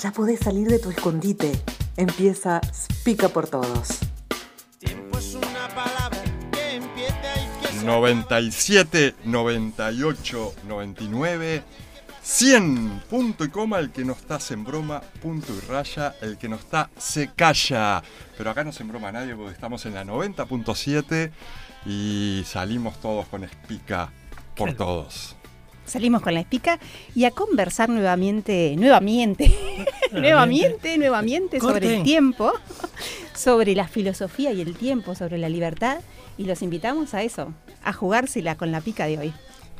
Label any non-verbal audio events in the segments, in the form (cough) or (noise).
Ya podés salir de tu escondite. Empieza Pica por Todos. Tiempo es una palabra que empieza y que se 97, 98, 99, 100, punto y coma, el que no está se broma, punto y raya, el que no está se calla. Pero acá no se broma nadie porque estamos en la 90.7 y salimos todos con espica por todos. Salimos con la espica y a conversar nuevamente, nuevamente, (laughs) nuevamente, nuevamente sobre el tiempo, sobre la filosofía y el tiempo, sobre la libertad. Y los invitamos a eso, a jugársela con la pica de hoy.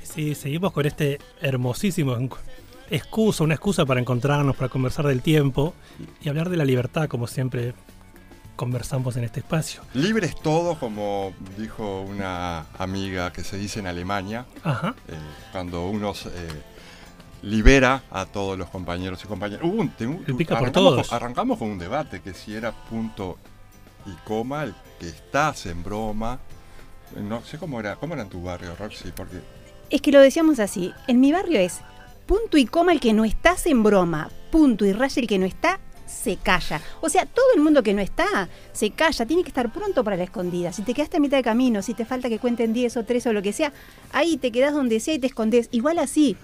Sí, seguimos con este hermosísimo excusa, una excusa para encontrarnos, para conversar del tiempo y hablar de la libertad, como siempre conversamos en este espacio. Libres todos, como dijo una amiga que se dice en Alemania, Ajá. eh, cuando uno se, eh, libera a todos los compañeros y compañeras. Hubo un- pica por arrancamos, todos. Con, arrancamos con un debate que si era punto y coma, el que estás en broma. No sé cómo era, cómo era en tu barrio, Roxy, porque Es que lo decíamos así, en mi barrio es punto y coma el que no estás en broma, punto y raya el que no está, se calla. O sea, todo el mundo que no está, se calla, tiene que estar pronto para la escondida. Si te quedaste a mitad de camino, si te falta que cuenten 10 o 3 o lo que sea, ahí te quedás donde sea y te escondes. Igual así,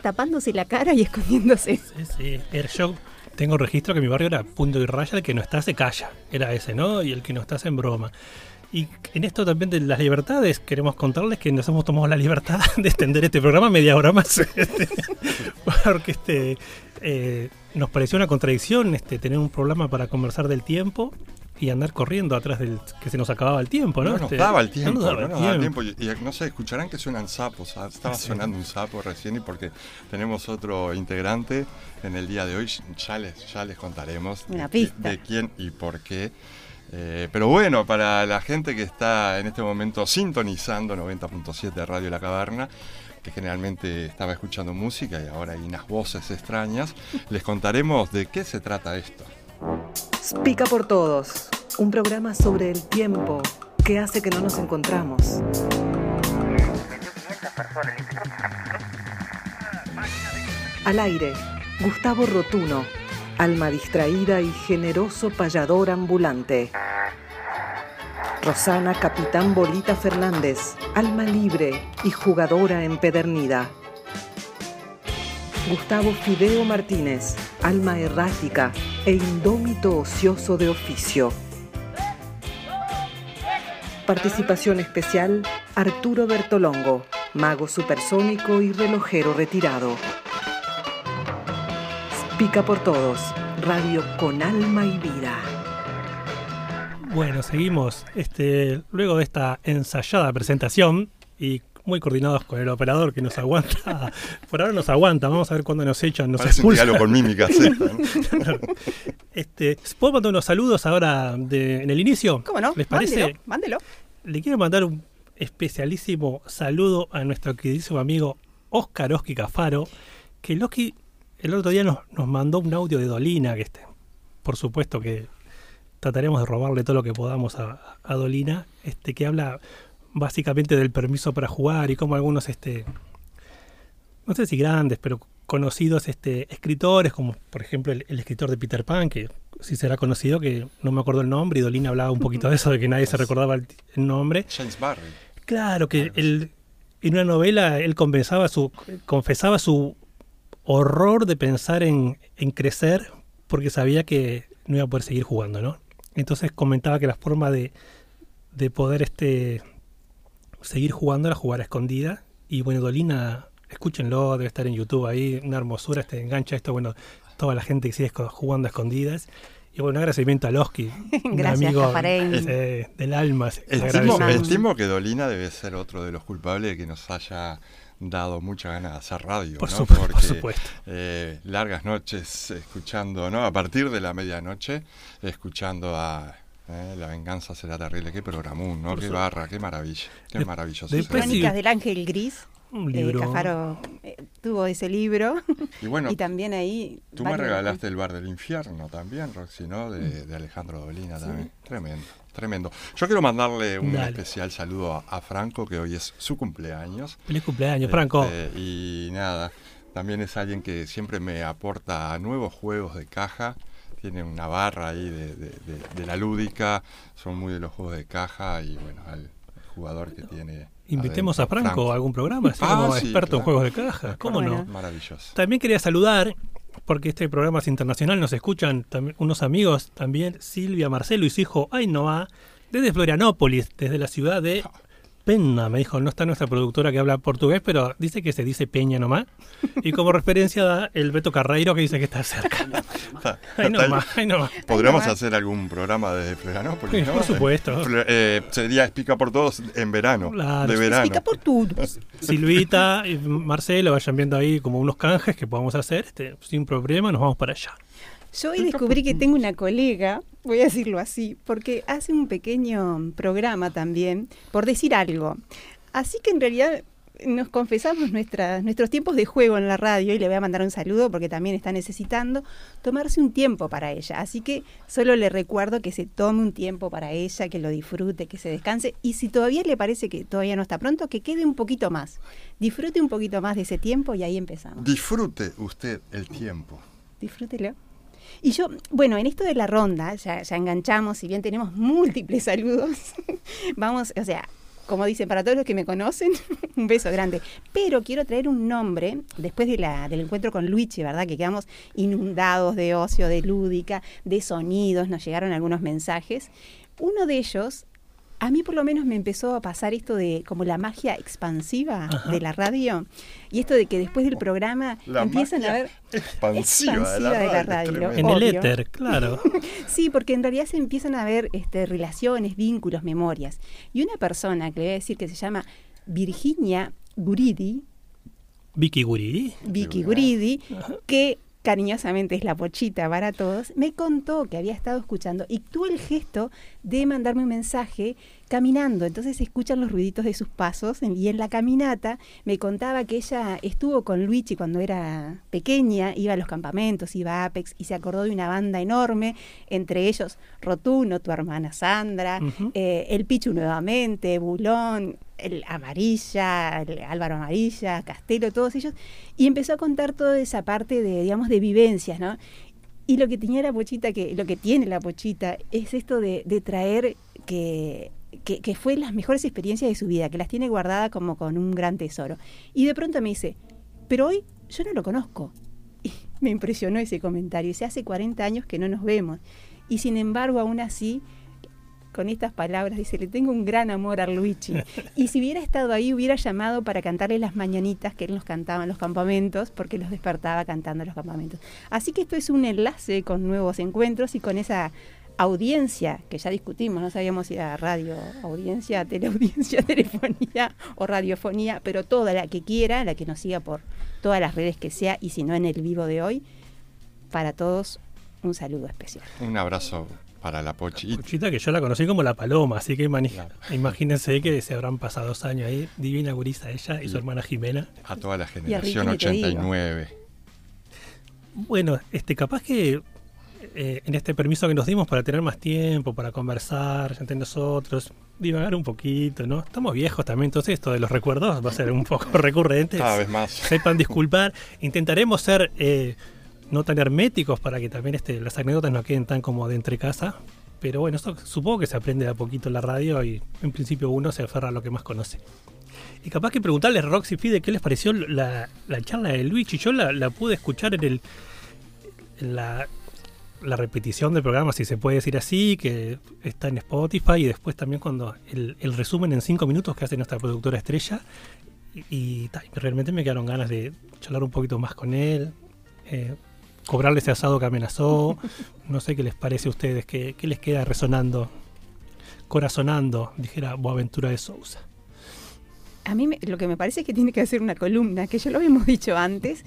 tapándose la cara y (laughs) escondiéndose. Sí, sí. Yo tengo registro que mi barrio era punto y raya, el que no está se calla. Era ese, ¿no? Y el que no está en broma. Y en esto también de las libertades, queremos contarles que nos hemos tomado la libertad de extender este programa media hora más. este, (laughs) porque este eh, nos pareció una contradicción este, tener un programa para conversar del tiempo y andar corriendo atrás del que se nos acababa el tiempo, ¿no? no, nos Este, daba el tiempo, nos daba no nos daba el tiempo. Y, y no sé, escucharán que suenan sapos. ah, Estaba Sí. sonando un sapo recién y porque tenemos otro integrante en el día de hoy, ya les, ya les contaremos Una de, pista. de quién y por qué. Eh, pero bueno, para la gente que está en este momento sintonizando 90.7 Radio La Caverna, que generalmente estaba escuchando música y ahora hay unas voces extrañas, les contaremos de qué se trata esto. Pica por Todos. Un programa sobre el tiempo que hace que no nos encontramos. Al aire, Gustavo Rotuno, alma distraída y generoso payador ambulante. Rosana Capitán Bolita Fernández, alma libre y jugadora empedernida. Gustavo Fideo Martínez, alma errática e indómito ocioso de oficio. Participación especial, Arturo Bertolongo, mago supersónico y relojero retirado. Pica por todos, radio con alma y vida. Bueno, seguimos. Este, luego de esta ensayada presentación y muy coordinados con el operador que nos aguanta. (laughs) Por ahora nos aguanta, vamos a ver cuándo nos echan, nos Parece un expulsan. diálogo con mímicas. (laughs) Este, ¿Puedo mandar unos saludos ahora de- en el inicio? ¿Cómo no? ¿Les parece? Mándelo, mándelo. Le quiero mandar un especialísimo saludo a nuestro queridísimo amigo Oscar Oski Cafaro, que el Oski el otro día nos, nos mandó un audio de Dolina, que este, por supuesto que trataremos de robarle todo lo que podamos a, a Dolina, este, que habla básicamente del permiso para jugar y cómo algunos, este, no sé si grandes, pero conocidos este, escritores, como por ejemplo el, el escritor de Peter Pan, que si será conocido, que no me acuerdo el nombre, y Dolina hablaba un poquito de eso, de que nadie se recordaba el, el nombre. James Barry. Claro, que él, en una novela él confesaba su, confesaba su horror de pensar en, en crecer porque sabía que no iba a poder seguir jugando, ¿no? Entonces comentaba que la forma de, de poder este, seguir jugando era jugar a escondida. Y bueno, Dolina, escúchenlo, debe estar en YouTube ahí, una hermosura, este engancha esto, bueno, toda la gente que sigue jugando a escondidas. Y bueno, un agradecimiento a Loski, (laughs) un Gracias, amigo eh, del alma. Estimo, estimo que Dolina debe ser otro de los culpables de que nos haya dado mucha ganas de hacer radio, Por ¿no? supuesto, por Porque, supuesto. eh, largas noches escuchando, ¿no? A partir de la medianoche, escuchando a eh, La venganza será terrible. Qué programón, ¿no? Por qué su- barra, qué maravilloso. Qué De- maravilloso. sí. Crónicas del Ángel Gris. Un Eh, libro. Cafaro eh, tuvo ese libro Y bueno, (laughs) y también ahí. tú me regalaste El Bar del Infierno también, Roxy, ¿no? De, de Alejandro Dolina también. Tremendo, tremendo. Yo quiero mandarle un Dale. especial saludo a, a Franco, que hoy es su cumpleaños. Feliz cumpleaños, Franco. Este, y nada, también es alguien que siempre me aporta nuevos juegos de caja. Tiene una barra ahí de, de- de- de la lúdica, son muy de los juegos de caja y bueno, al jugador que tiene. Invitemos a Franco a algún programa, así Ah, como sí, experto en juegos de caja. ¿Cómo Bueno. no? Maravilloso. También quería saludar, porque este programa es internacional, nos escuchan unos amigos, también Silvia, Marcelo y su hijo Ainhoa, desde Florianópolis, desde la ciudad de Penna. Me dijo, no está nuestra productora que habla portugués, pero dice que se dice Peña nomás. Y como referencia da el Beto Carreiro que dice que está cerca. Está- nomás. Podríamos Ay, no, hacer algún programa desde Florianópolis, Sí, ¿no? por supuesto. Eh, sería Explica por Todos en verano. Claro. de verano. Explica por todos. Silvita y Marcelo vayan viendo ahí como unos canjes que podamos hacer. Este, sin problema, nos vamos para allá. Yo hoy descubrí que tengo una colega, voy a decirlo así, porque hace un pequeño programa también por decir algo. Así que en realidad nos confesamos nuestras, nuestros tiempos de juego en la radio y le voy a mandar un saludo porque también está necesitando tomarse un tiempo para ella. Así que solo le recuerdo que se tome un tiempo para ella, que lo disfrute, que se descanse y si todavía le parece que todavía no está pronto, que quede un poquito más. Disfrute un poquito más de ese tiempo y ahí empezamos. Disfrute usted el tiempo. Disfrútelo. Y yo, bueno, en esto de la ronda, ya, ya enganchamos, si bien tenemos múltiples saludos, (laughs) vamos, o sea, como dicen, para todos los que me conocen, (laughs) un beso grande. Pero quiero traer un nombre, después de la, del encuentro con Luigi, ¿verdad? Que quedamos inundados de ocio, de lúdica, de sonidos, nos llegaron algunos mensajes. Uno de ellos, a mí por lo menos me empezó a pasar esto de como la magia expansiva Ajá. de la radio, y esto de que después del programa La empiezan a magia ver expansiva, expansiva de la de la radio. En el éter, claro. (laughs) Sí, porque en realidad se empiezan a ver este, relaciones, vínculos, memorias. Y una persona que le voy a decir que se llama Virginia Guridi, Vicky Guridi. Vicky. Guridi, que cariñosamente es la pochita para todos, me contó que había estado escuchando y tuvo el gesto de mandarme un mensaje caminando. Entonces se escuchan los ruiditos de sus pasos y en la caminata me contaba que ella estuvo con Luigi cuando era pequeña, iba a los campamentos, iba a Apex y se acordó de una banda enorme, entre ellos Rotuno, tu hermana Sandra, eh, el Pichu nuevamente, Bulón, el Amarilla, el Álvaro Amarilla, Castelo, todos ellos, y empezó a contar toda esa parte de, digamos, de vivencias, ¿no? Y lo que tenía la pochita, que lo que tiene la pochita, es esto de, de traer que, que, que fue las mejores experiencias de su vida, que las tiene guardadas como con un gran tesoro. Y de pronto me dice, pero hoy yo no lo conozco. (laughs) Y me impresionó ese comentario. Dice, hace 40 años que no nos vemos. Y sin embargo, aún así, con estas palabras, dice, le tengo un gran amor a Luigi. (laughs) Y si hubiera estado ahí, hubiera llamado para cantarle las mañanitas que él nos cantaba en los campamentos, porque los despertaba cantando en los campamentos. Así que esto es un enlace con nuevos encuentros y con esa audiencia que ya discutimos, no sabíamos si era radio, audiencia, teleaudiencia, (laughs) telefonía o radiofonía, pero toda la que quiera, la que nos siga por todas las redes que sea y si no en el vivo de hoy, para todos un saludo especial. Un abrazo para la Pochi. Y- Cuchita que yo la conocí como la paloma, así que Claro. imagínense que se habrán pasado dos años ahí. Divina gurisa ella y su hermana Jimena. a toda la generación Ricky ni te digo. 89. Bueno, este capaz que eh, en este permiso que nos dimos para tener más tiempo, para conversar entre nosotros, divagar un poquito, ¿no? Estamos viejos también, entonces esto de los recuerdos va a ser un poco (laughs) recurrente. Cada vez más. Sepan disculpar. Intentaremos ser eh, no tan herméticos para que también este, las anécdotas no queden tan como de entre casa. Pero bueno, esto supongo que se aprende de a poquito la radio y en principio uno se aferra a lo que más conoce. Y capaz que preguntarle a Roxy Fide qué les pareció la, la charla de Luigi. Yo la, la pude escuchar en el en la, la repetición del programa, si se puede decir así, que está en Spotify y después también cuando el, el resumen en cinco minutos que hace nuestra productora estrella. Y, realmente me quedaron ganas de charlar un poquito más con él, eh, cobrarle ese asado que amenazó. (laughs) No sé qué les parece a ustedes, qué, qué les queda resonando, corazonando, dijera Boaventura de Sousa. A mí me- lo que me parece es que tiene que hacer una columna, que ya lo habíamos dicho antes,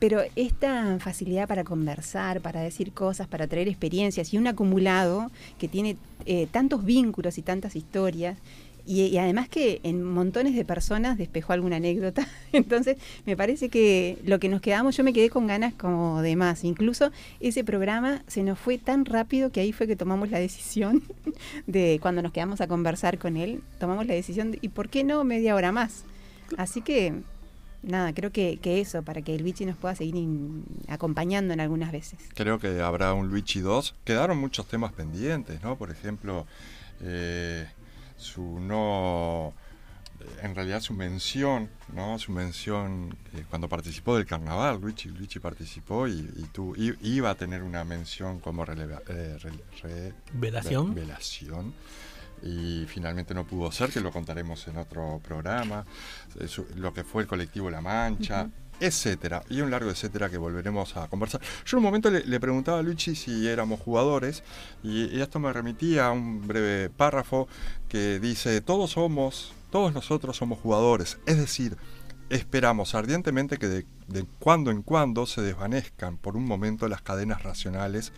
pero esta facilidad para conversar, para decir cosas, para traer experiencias y un acumulado que tiene eh, tantos vínculos y tantas historias. Y, y además que en montones de personas despejó alguna anécdota. (laughs) Entonces, me parece que lo que nos quedamos, yo me quedé con ganas como de más. Incluso ese programa se nos fue tan rápido que ahí fue que tomamos la decisión (laughs) de cuando nos quedamos a conversar con él, tomamos la decisión de, ¿y por qué no media hora más? Así que nada, creo que, que eso, para que el Luigi nos pueda seguir in- acompañando en algunas veces. Creo que habrá un Luigi 2. Quedaron muchos temas pendientes, ¿no? Por ejemplo, eh, su no. En realidad su mención, ¿no? Su mención eh, cuando participó del carnaval, Luigi, Luigi participó y, y tu- i- iba a tener una mención como releva- eh, re- Velación. ve- velación. Y finalmente no pudo ser, que lo contaremos en otro programa. eh, lo que fue el colectivo La Mancha, etcétera. Y un largo etcétera que volveremos a conversar. Yo en un momento le, le preguntaba a Luchi si éramos jugadores y, y esto me remitía a un breve párrafo que dice, todos somos, todos nosotros somos jugadores. Es decir, esperamos ardientemente que de, de cuando en cuando se desvanezcan por un momento las cadenas racionales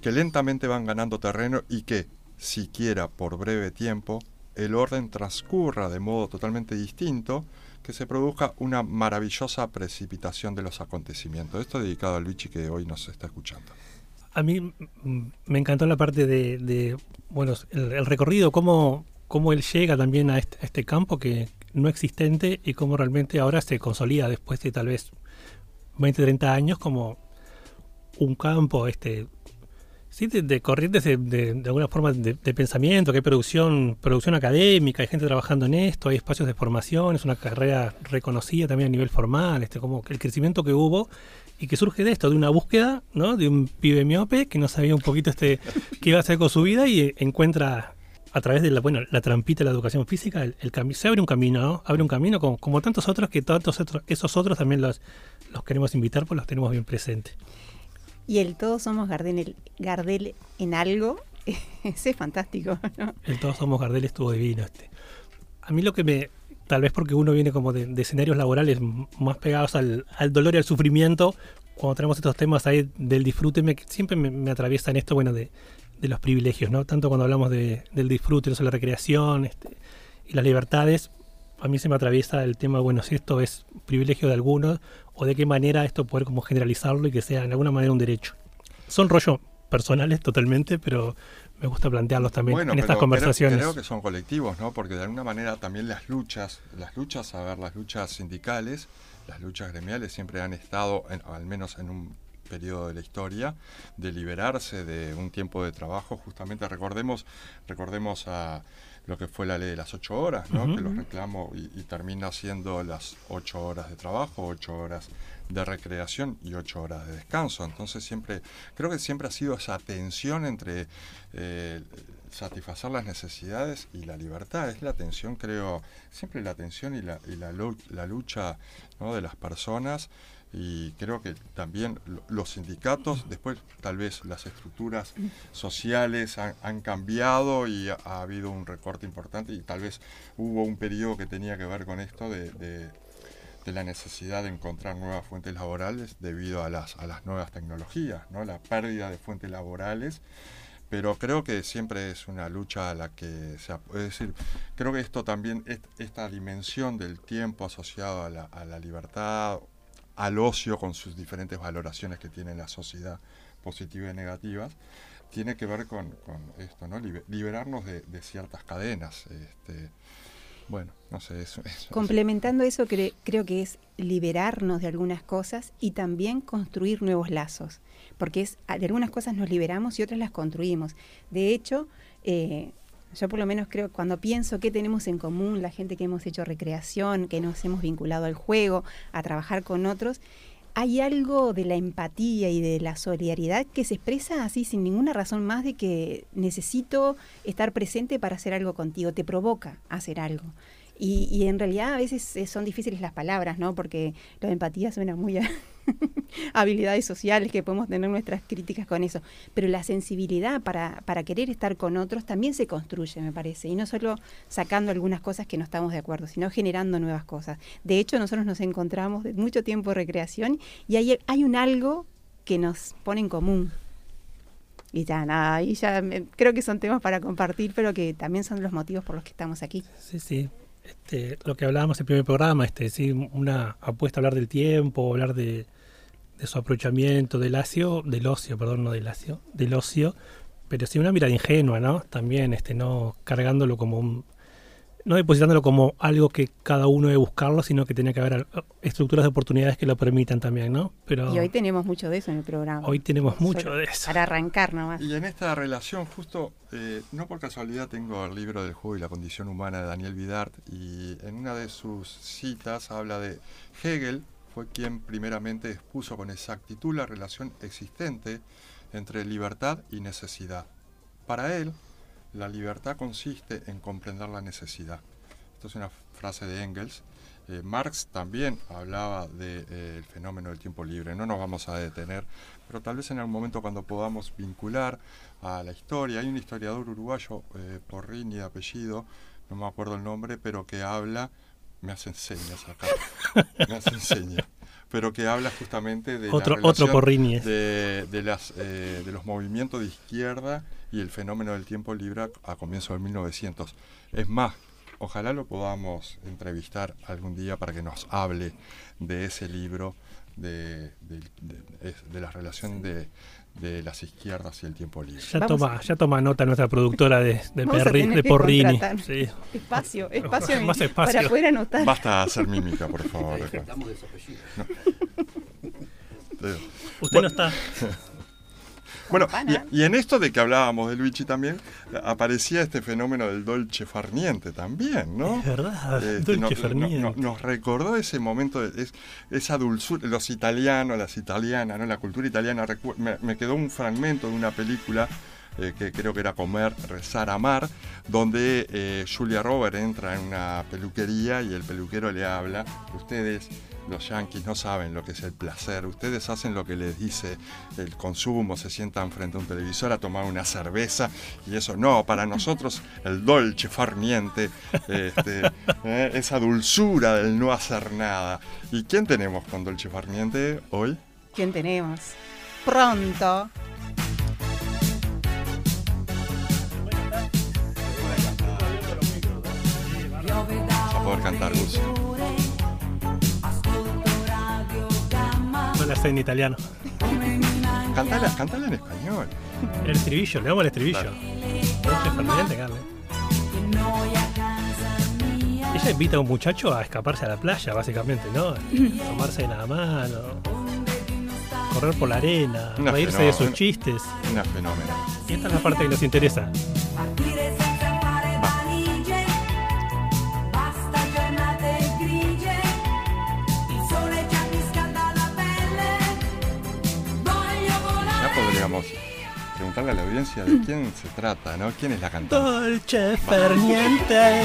que lentamente van ganando terreno y que, siquiera por breve tiempo, el orden transcurra de modo totalmente distinto, que se produzca una maravillosa precipitación de los acontecimientos. Esto dedicado a Luigi que hoy nos está escuchando. A mí me encantó la parte de, bueno, el, el recorrido, cómo, cómo él llega también a este, a este campo que no existente y cómo realmente ahora se consolida después de tal vez 20, 30 años como un campo este sí, de, corrientes de, de- alguna forma de, pensamiento, que hay producción, producción académica, hay gente trabajando en esto, hay espacios de formación, es una carrera reconocida también a nivel formal, este como el crecimiento que hubo y que surge de esto, de una búsqueda, ¿no? De un pibe miope que no sabía un poquito este qué iba a hacer con su vida y encuentra a través de la, bueno, la trampita de la educación física, el, el se abre un camino, ¿no? Abre un camino como, como tantos otros que tantos otros, esos otros también los, los queremos invitar, pues los tenemos bien presentes. Y el todos somos Gardel, Gardel en algo, (laughs) ese es fantástico, ¿no? El Todos Somos Gardel estuvo divino. Este. A mí lo que me. Tal vez porque uno viene como de, de escenarios laborales más pegados al, al dolor y al sufrimiento, cuando tenemos estos temas ahí del disfrute, me, siempre me, me atraviesan esto, bueno, de, de los privilegios, ¿no? Tanto cuando hablamos de, del disfrute, no la recreación este, y las libertades, a mí se me atraviesa el tema, bueno, si esto es privilegio de algunos o de qué manera esto poder como generalizarlo y que sea de alguna manera un derecho. Son rollos personales totalmente, pero me gusta plantearlos también en estas conversaciones. Creo, creo que son colectivos, ¿no? Porque de alguna manera también las luchas, las luchas, a ver, las luchas sindicales, las luchas gremiales siempre han estado, en- al menos en un periodo de la historia, de liberarse de un tiempo de trabajo. Justamente recordemos, recordemos a lo que fue la ley de las ocho horas, ¿no? Que los reclamo y, y termina siendo las ocho horas de trabajo, ocho horas de recreación y ocho horas de descanso. Entonces siempre, creo que siempre ha sido esa tensión entre eh, satisfacer las necesidades y la libertad. Es la tensión, creo, siempre la tensión y la, y la, la lucha ¿no? de las personas. Y creo que también lo- los sindicatos, después tal vez las estructuras sociales han, cambiado y ha, ha habido un recorte importante y tal vez hubo un periodo que tenía que ver con esto de, de- de la necesidad de encontrar nuevas fuentes laborales debido a las, a las nuevas tecnologías, ¿no? la pérdida de fuentes laborales. Pero creo que siempre es una lucha a la que se... Es decir, creo que esto también, est- esta dimensión del tiempo asociado a la, a la libertad, al ocio con sus diferentes valoraciones que tiene la sociedad, positivas y negativas, tiene que ver con, esto, ¿no? Libe- liberarnos de, ciertas cadenas. Este, bueno, no sé, eso. eso- Complementando eso, cre- creo que es liberarnos de algunas cosas y también construir nuevos lazos, porque es de algunas cosas nos liberamos y otras las construimos. De hecho, eh, yo por lo menos creo cuando pienso qué tenemos en común, la gente que hemos hecho recreación, que nos hemos vinculado al juego, a trabajar con otros, hay algo de la empatía y de la solidaridad que se expresa así sin ninguna razón más de que necesito estar presente para hacer algo contigo, te provoca hacer algo. Y, y en realidad a veces eh, son difíciles las palabras, ¿no? Porque la empatía suena muy a (laughs) habilidades sociales que podemos tener nuestras críticas con eso. Pero la sensibilidad para, para querer estar con otros también se construye, me parece. Y no solo sacando algunas cosas que no estamos de acuerdo, sino generando nuevas cosas. De hecho, nosotros nos encontramos de mucho tiempo de recreación y hay, hay un algo que nos pone en común. Y ya, nada, ahí ya creo que son temas para compartir, pero que también son los motivos por los que estamos aquí. Sí, sí. Este, lo que hablábamos en el primer programa, este, sí, una apuesta a hablar del tiempo, hablar de, de su aprovechamiento, del ocio, del ocio, perdón, no del ocio, del ocio, pero sí una mirada ingenua, ¿no? También, este, no cargándolo como un, no depositándolo como algo que cada uno debe buscarlo, sino que tiene que haber estructuras de oportunidades que lo permitan también, ¿no? Pero Y hoy tenemos mucho de eso en el programa. hoy tenemos mucho de eso. Para arrancar nomás. Y en esta relación, justo, eh, no por casualidad tengo el libro del juego y la condición humana de Daniel Vidart, y en una de sus citas habla de Hegel, fue quien primeramente expuso con exactitud la relación existente entre libertad y necesidad. Para él, la libertad consiste en comprender la necesidad. Esto es una frase de Engels. Eh, Marx también hablaba del fenómeno del tiempo libre. No nos vamos a detener, pero tal vez en algún momento cuando podamos vincular a la historia. Hay un historiador uruguayo, eh, Porrini de apellido, no me acuerdo el nombre, pero que habla, me hace señas acá, me hace señas, pero que habla justamente de Otro- la otro de, de las, eh, de los movimientos de izquierda y el fenómeno del tiempo libre a, a comienzos del 1900. Es más, ojalá lo podamos entrevistar algún día para que nos hable de ese libro, de, de, de- de la relación de, de las izquierdas y el tiempo libre. Ya Vamos toma, ya toma nota nuestra productora de, Perri- Porrini. Sí. Espacio, (laughs) espacio, Más espacio. para poder anotar. Basta hacer mímica, por favor. Eh, Usted no está. (laughs) Bueno, y, y en esto de que hablábamos de Luigi también, aparecía este fenómeno del dolce farniente también, ¿no? Es verdad, Este, Dolce no- Farniente. no- no- nos recordó ese momento, de- es- esa dulzura, los italianos, las italianas, ¿no? la cultura italiana. recu- Me, me quedó un fragmento de una película eh, que creo que era Comer, Rezar, Amar, donde eh, Julia Roberts entra en una peluquería y el peluquero le habla, ustedes... Los yanquis no saben lo que es el placer. Ustedes hacen lo que les dice el consumo, se sientan frente a un televisor a tomar una cerveza y eso no, para nosotros el dolce farniente, este, (laughs) eh, esa dulzura del no hacer nada. ¿Y quién tenemos con dolce farniente hoy? ¿Quién tenemos? Pronto. Vas a poder cantar, Gus. La sé en italiano. Cantala, cantala en español. El estribillo, le damos el estribillo. Ella invita a un muchacho a escaparse a la playa, básicamente, ¿no? (clears throat) Tomarse de la mano, correr por la arena, Una reírse de sus fenómeno. chistes. Una fenómena. Y esta es la parte que nos interesa. Preguntarle a la audiencia de quién se trata, ¿no? ¿Quién es la cantante? Dolce Farniente.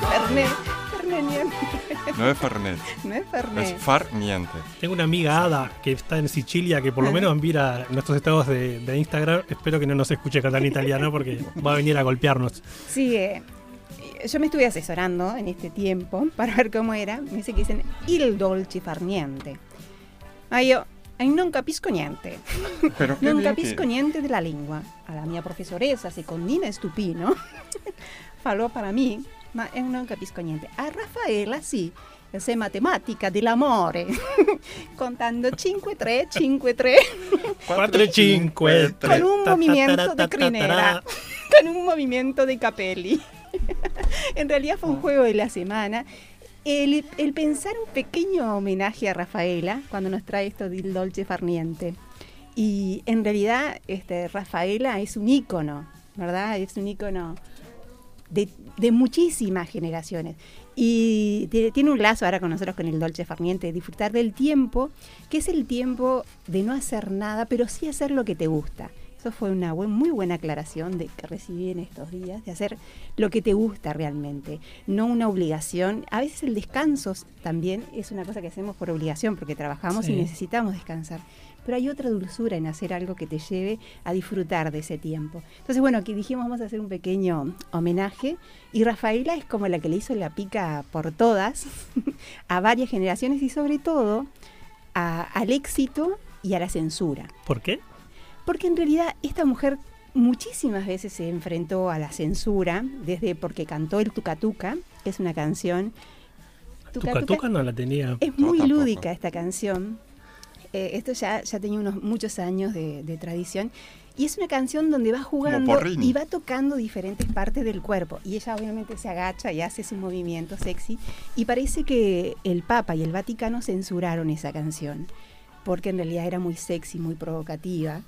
Fernet. Fernet niente. No es Fernet, No es Fernet. es Farniente. Tengo una amiga Ada que está en Sicilia que por lo menos mira nuestros estados de, de Instagram. Espero que no nos escuche cantar en italiano porque va a venir a golpearnos. Sí, eh, yo me estuve asesorando en este tiempo para ver cómo era. Me dice que dicen il dolce far niente. Ma io eh, non capisco niente. Pero qué Non capisco que- niente della lingua. Alla mia professoressa secondina Stupino (laughs) falò para mí, ma eh, non capisco niente. A Raffaella sì, sé matematica dell'amore, (laughs) contando 5-3, 5-3. 4 5 con un movimiento de crinera, (laughs) con un movimiento de capelli. en realidad fue un juego de la semana. El, pensar un pequeño homenaje a Rafaela cuando nos trae esto del Dolce Farniente. Y en realidad este, Rafaela es un ícono, ¿verdad? Es un ícono de, muchísimas generaciones. Y tiene un lazo ahora con nosotros con el Dolce Farniente, disfrutar del tiempo, que es el tiempo de no hacer nada, pero sí hacer lo que te gusta. Eso fue una buen- muy buena aclaración de que recibí en estos días, de hacer lo que te gusta realmente, no una obligación. A veces el descanso también es una cosa que hacemos por obligación, porque trabajamos Sí. y necesitamos descansar. Pero hay otra dulzura en hacer algo que te lleve a disfrutar de ese tiempo. Entonces, bueno, aquí dijimos vamos a hacer un pequeño homenaje. Y Rafaela es como la que le hizo la pica por todas, (laughs) a varias generaciones y sobre todo a- al éxito y a la censura. ¿Por qué? Porque en realidad esta mujer muchísimas veces se enfrentó a la censura, desde porque cantó el Tucatuca, que es una canción. Tuca Tuca no la tenía. Es muy lúdica esta canción. Eh, esto ya, ya tenía unos muchos años de, de tradición. Y es una canción donde va jugando y va tocando diferentes partes del cuerpo. Y ella obviamente se agacha y hace su movimiento sexy. Y parece que el Papa y el Vaticano censuraron esa canción. Porque en realidad era muy sexy, muy provocativa.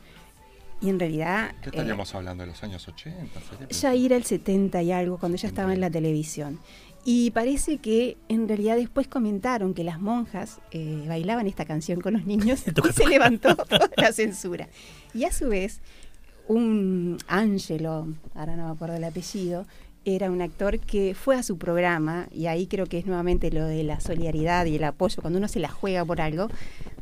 Y en realidad... ¿Qué eh, estaríamos hablando de los años 80? sería? ya ir al 70 y algo, cuando ya estaba en la televisión. Y parece que en realidad después comentaron que las monjas eh, bailaban esta canción con los niños (laughs) y se levantó toda la censura. Y a su vez, un Ángelo, ahora no me acuerdo el apellido, era un actor que fue a su programa, y ahí creo que es nuevamente lo de la solidaridad y el apoyo, cuando uno se la juega por algo,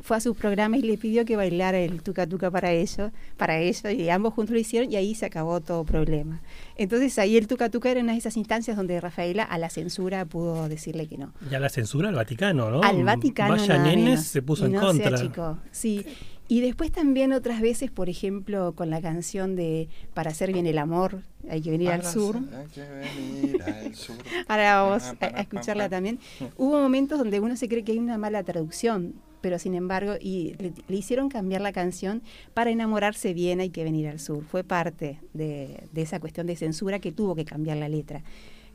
fue a su programa y le pidió que bailara el tuca tuca para ellos, para ellos, y ambos juntos lo hicieron y ahí se acabó todo problema. Entonces ahí el tuca tuca era una de esas instancias donde Rafaela a la censura pudo decirle que no. Ya la censura al Vaticano, ¿no? Al Vaticano Vaya nada nenes menos. se puso Y en no se contra. achicó, sí. Y después también otras veces, por ejemplo, con la canción de Para hacer bien el amor, hay que venir al sur. que venir al (laughs) sur. Ahora vamos a, Para, a escucharla también. Hubo momentos donde uno se cree que hay una mala traducción, pero sin embargo, y le, hicieron cambiar la canción para enamorarse bien hay que venir al sur. Fue parte de, de esa cuestión de censura que tuvo que cambiar la letra.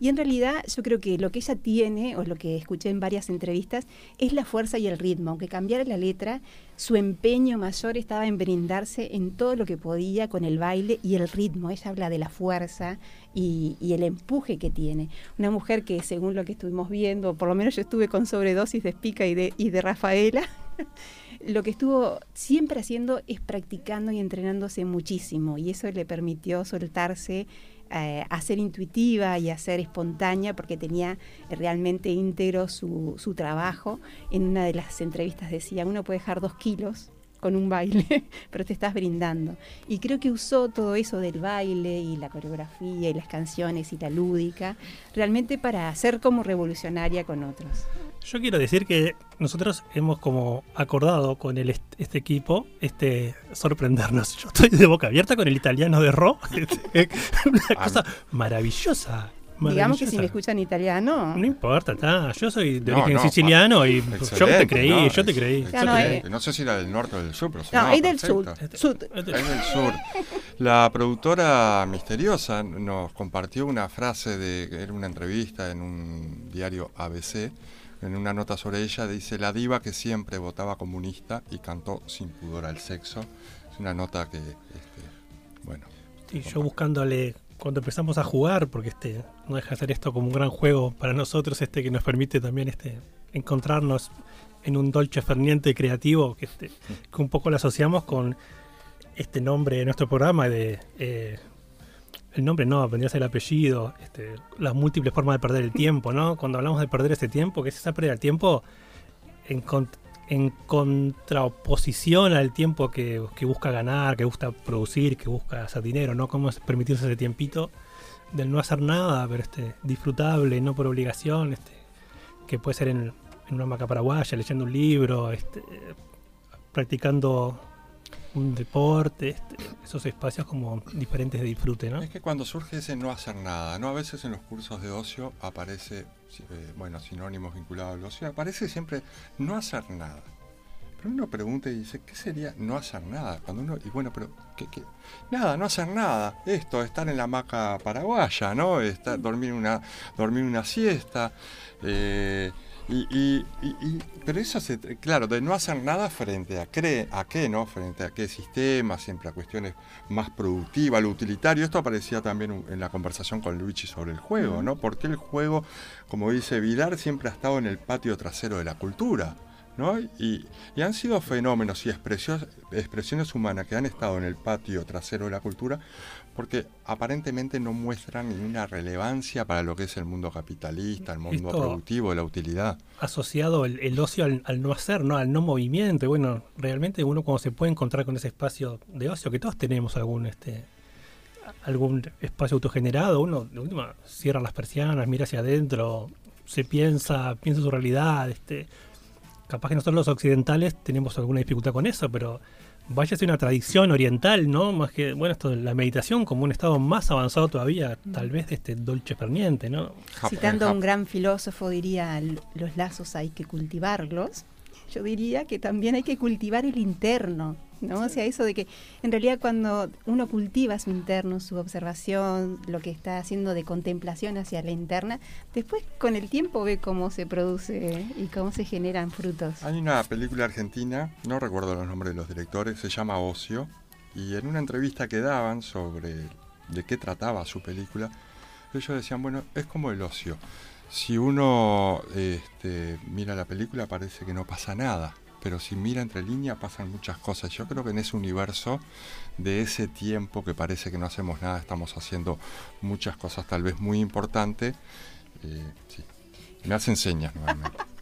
Y en realidad yo creo que lo que ella tiene, o lo que escuché en varias entrevistas, es la fuerza y el ritmo. Aunque cambiara la letra, su empeño mayor estaba en brindarse en todo lo que podía con el baile y el ritmo. Ella habla de la fuerza y, el empuje que tiene. Una mujer que, según lo que estuvimos viendo, por lo menos yo estuve con sobredosis de Spica y de Rafaela, (laughs) lo que estuvo siempre haciendo es practicando y entrenándose muchísimo y eso le permitió soltarse eh, a ser intuitiva y a ser espontánea porque tenía eh, realmente íntegro su, su trabajo. En una de las entrevistas decía, uno puede dejar dos kilos con un baile, (laughs) pero te estás brindando. Y creo que usó todo eso del baile y la coreografía y las canciones y la lúdica realmente para ser como revolucionaria con otros. Yo quiero decir que nosotros hemos como acordado con el, est- este equipo este sorprendernos. Yo estoy de boca abierta con el italiano de Ro. (laughs) Una cosa maravillosa. Digamos que si me escuchan italiano, No importa, está. Yo soy de No, origen no, siciliano y Excelente, yo te creí, no, yo te creí. Ya, no, excelente. eh. No sé si era del norte o del sur, pero no, es del sur. sur. Es del sur. La productora misteriosa nos compartió una frase de era una entrevista en un diario ABC. En una nota sobre ella dice la diva que siempre votaba comunista y cantó sin pudor al sexo. Es una nota que, este, bueno, Y yo buscándole cuando empezamos a jugar, porque este no deja de ser esto como un gran juego para nosotros, este que nos permite también este encontrarnos en un dolce ferniente creativo, que este que un poco lo asociamos con este nombre de nuestro programa de eh, el nombre no, vendría a ser el apellido, este, las múltiples formas de perder el (laughs) tiempo, ¿no? Cuando hablamos de perder ese tiempo, que es esa pérdida del tiempo en, con- en contraposición al tiempo que, que busca ganar, que busca producir, que busca hacer dinero, ¿no? Cómo es permitirse ese tiempito del no hacer nada, pero este disfrutable, no por obligación, este que puede ser en, en una hamaca paraguaya, leyendo un libro, este, practicando un deporte, este, esos espacios como diferentes de disfrute, ¿no? Es que cuando surge ese no hacer nada, ¿no? A veces en los cursos de ocio aparece, eh, bueno, sinónimos vinculados al ocio, aparece siempre no hacer nada. Pero uno pregunta y dice, ¿qué sería no hacer nada? Cuando uno, y bueno, pero, ¿qué, qué? Nada, no hacer nada. Esto, estar en la hamaca paraguaya, ¿no? Estar, dormir, una, dormir una siesta. eh, y, y- y- y- pero eso se, claro, de no hacer nada frente a, cree, a qué, ¿no? Frente a qué sistema, siempre a cuestiones más productivas, lo utilitario. Esto aparecía también en la conversación con Luigi sobre el juego, ¿no? Porque el juego, como dice Vilar, siempre ha estado en el patio trasero de la cultura. ¿no? Y, y han sido fenómenos y expresiones, expresiones humanas que han estado en el patio trasero de la cultura porque aparentemente no muestran ninguna relevancia para lo que es el mundo capitalista, el mundo Esto- productivo, de la utilidad. asociado el, el ocio al, al no hacer, ¿no? al no movimiento. Y bueno, realmente uno cuando se puede encontrar con ese espacio de ocio, que todos tenemos algún este algún espacio autogenerado, uno de última cierra las persianas, mira hacia adentro, se piensa, piensa su realidad, este capaz que nosotros los occidentales tenemos alguna dificultad con eso, pero vaya a ser una tradición oriental, ¿no? Más que, bueno, esto de la meditación como un estado más avanzado todavía, tal vez de este dolce ferniente, ¿no? Citando a un gran filósofo diría, "L- los lazos hay que cultivarlos. yo diría que también hay que cultivar el interno, ¿no? O sea, eso de que en realidad cuando uno cultiva su interno, su observación, lo que está haciendo de contemplación hacia la interna, después con el tiempo ve cómo se produce y cómo se generan frutos. Hay una película argentina, no recuerdo los nombres de los directores, se llama Ocio, y en una entrevista que daban sobre de qué trataba su película, ellos decían, bueno, es como el ocio. Si uno este, mira la película parece que no pasa nada, pero si mira entre líneas pasan muchas cosas. Yo creo que en ese universo de ese tiempo que parece que no hacemos nada, estamos haciendo muchas cosas tal vez muy importantes. Eh, sí. Me hacen señas nuevamente. (laughs)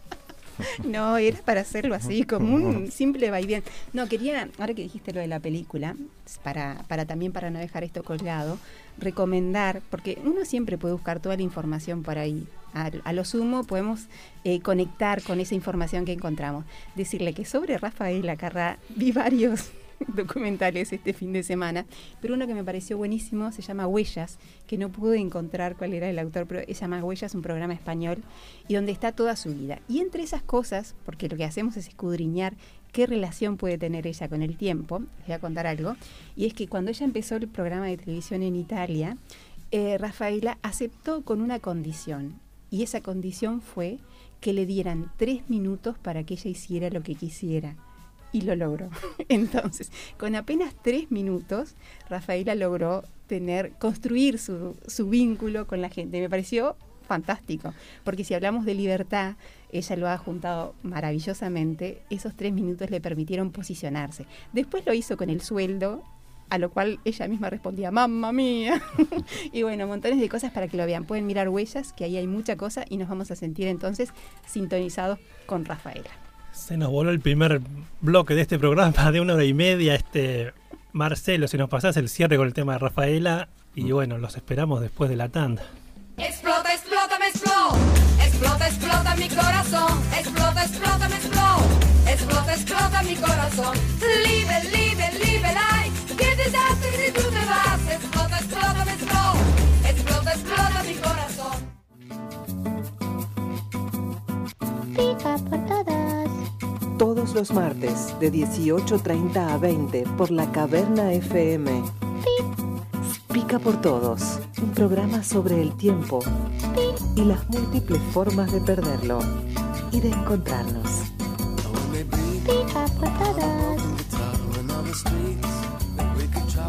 (laughs) No, era para hacerlo así, como un simple vaivén. No, quería, ahora que dijiste lo de la película, para, para también para no dejar esto colgado, recomendar, porque uno siempre puede buscar toda la información por ahí. A, lo sumo podemos eh, conectar con esa información que encontramos. Decirle que sobre Rafael Acarrá vi varios (laughs) documentales este fin de semana, pero uno que me pareció buenísimo se llama Huellas, que no pude encontrar cuál era el autor, pero se llama Huellas, un programa español, y donde está toda su vida. Y entre esas cosas, porque lo que hacemos es escudriñar qué relación puede tener ella con el tiempo, les voy a contar algo, y es que cuando ella empezó el programa de televisión en Italia, eh, Rafaela aceptó con una condición, y esa condición fue que le dieran tres minutos para que ella hiciera lo que quisiera y lo logró. (laughs) Entonces, con apenas tres minutos, Rafaela logró tener, construir su, su vínculo con la gente. Me pareció fantástico, porque si hablamos de libertad, ella lo ha juntado maravillosamente, esos tres minutos le permitieron posicionarse. Después lo hizo con el sueldo, a lo cual ella misma respondía, mamma mía. (laughs) y bueno, montones de cosas para que lo vean. Pueden mirar huellas, que ahí hay mucha cosa, y nos vamos a sentir entonces sintonizados con Rafaela. Se nos voló el primer bloque de este programa de una hora y media. Este Marcelo, si nos pasás el cierre con el tema de Rafaela. Y bueno, los esperamos después de la tanda. Explota, explota, me explota. Explota, explota mi corazón. Explota, explota, me explota. Explota, explota mi corazón. Liebe, liebe, like. Todos. Todos los martes de 18.30 a 20 por la Caverna FM. Pica por Todos, un programa sobre el tiempo y las múltiples formas de perderlo y de encontrarnos. Pica por todos.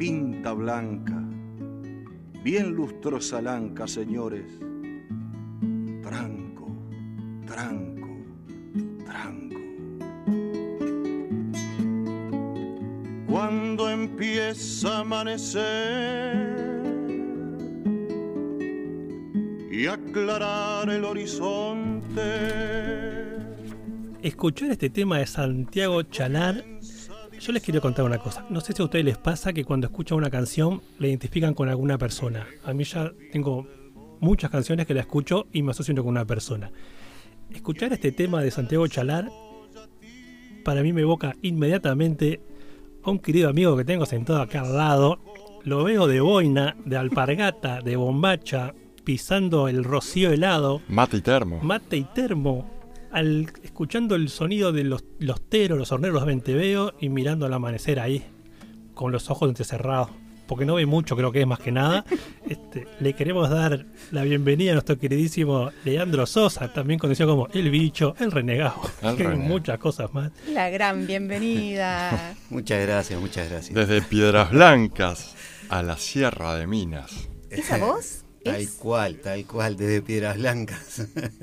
pinta blanca, bien lustrosa lanca, señores, tranco, tranco, tranco. Cuando empieza a amanecer y aclarar el horizonte. Escuchar este tema de Santiago Chalar, yo les quiero contar una cosa. No sé si a ustedes les pasa que cuando escuchan una canción la identifican con alguna persona. A mí ya tengo muchas canciones que la escucho y me asocio con una persona. Escuchar este tema de Santiago Chalar para mí me evoca inmediatamente a un querido amigo que tengo sentado acá al lado. Lo veo de boina, de alpargata, de bombacha, pisando el rocío helado, Mate y termo. mate y termo, al, escuchando el sonido de los, los teros, los horneros de Venteveo y mirando al amanecer ahí, con los ojos entrecerrados. Porque no ve mucho, creo que es más que nada. (laughs) Este, le queremos dar la bienvenida a nuestro queridísimo Leandro Sosa, también conocido como El Bicho, El Renegado, El (laughs) y Renegado. muchas cosas más. La gran bienvenida. (laughs) Muchas gracias, muchas gracias. Desde Piedras Blancas a la Sierra de Minas. ¿Esa voz? Tal Es cual, tal cual, desde Piedras Blancas.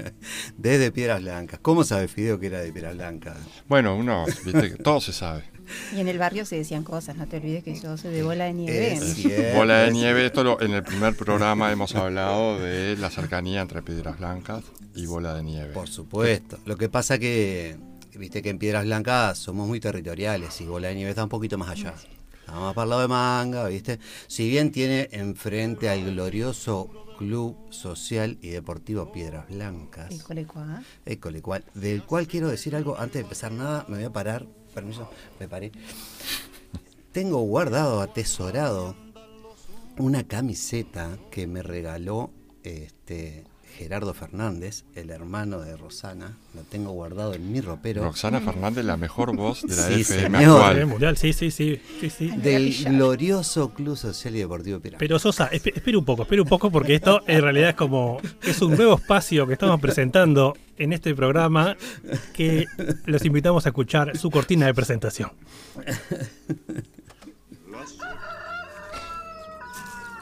(laughs) desde Piedras Blancas. ¿Cómo sabe Fideo que era de Piedras Blancas? Bueno, uno, viste, que todo se sabe. (laughs) Y en el barrio se decían cosas, no te olvides que yo soy de bola de nieve. Es cierto, Bola de es nieve, esto lo- en el primer programa hemos hablado de la cercanía entre Piedras Blancas y Bola de Nieve. Por supuesto. Lo que pasa que viste que en Piedras Blancas somos muy territoriales y Bola de Nieve está un poquito más allá. Está más para el lado de manga, ¿viste? Si bien tiene enfrente al glorioso Club Social y Deportivo Piedras Blancas. École, cual, del cual quiero decir algo antes de empezar nada, me voy a parar, permiso, me paré. Tengo guardado, atesorado, una camiseta que me regaló este Gerardo Fernández, el hermano de Rosana. Lo tengo guardado en mi ropero. Roxana Fernández, la mejor voz de la Sí, FM señor. Actual. mundial, sí, sí, sí, sí, sí. Del glorioso Club Social y Deportivo Piedras Pero Sosa, esp- espera un poco, espera un poco porque esto en realidad es como es un nuevo espacio que estamos presentando en este programa que los invitamos a escuchar su cortina de presentación.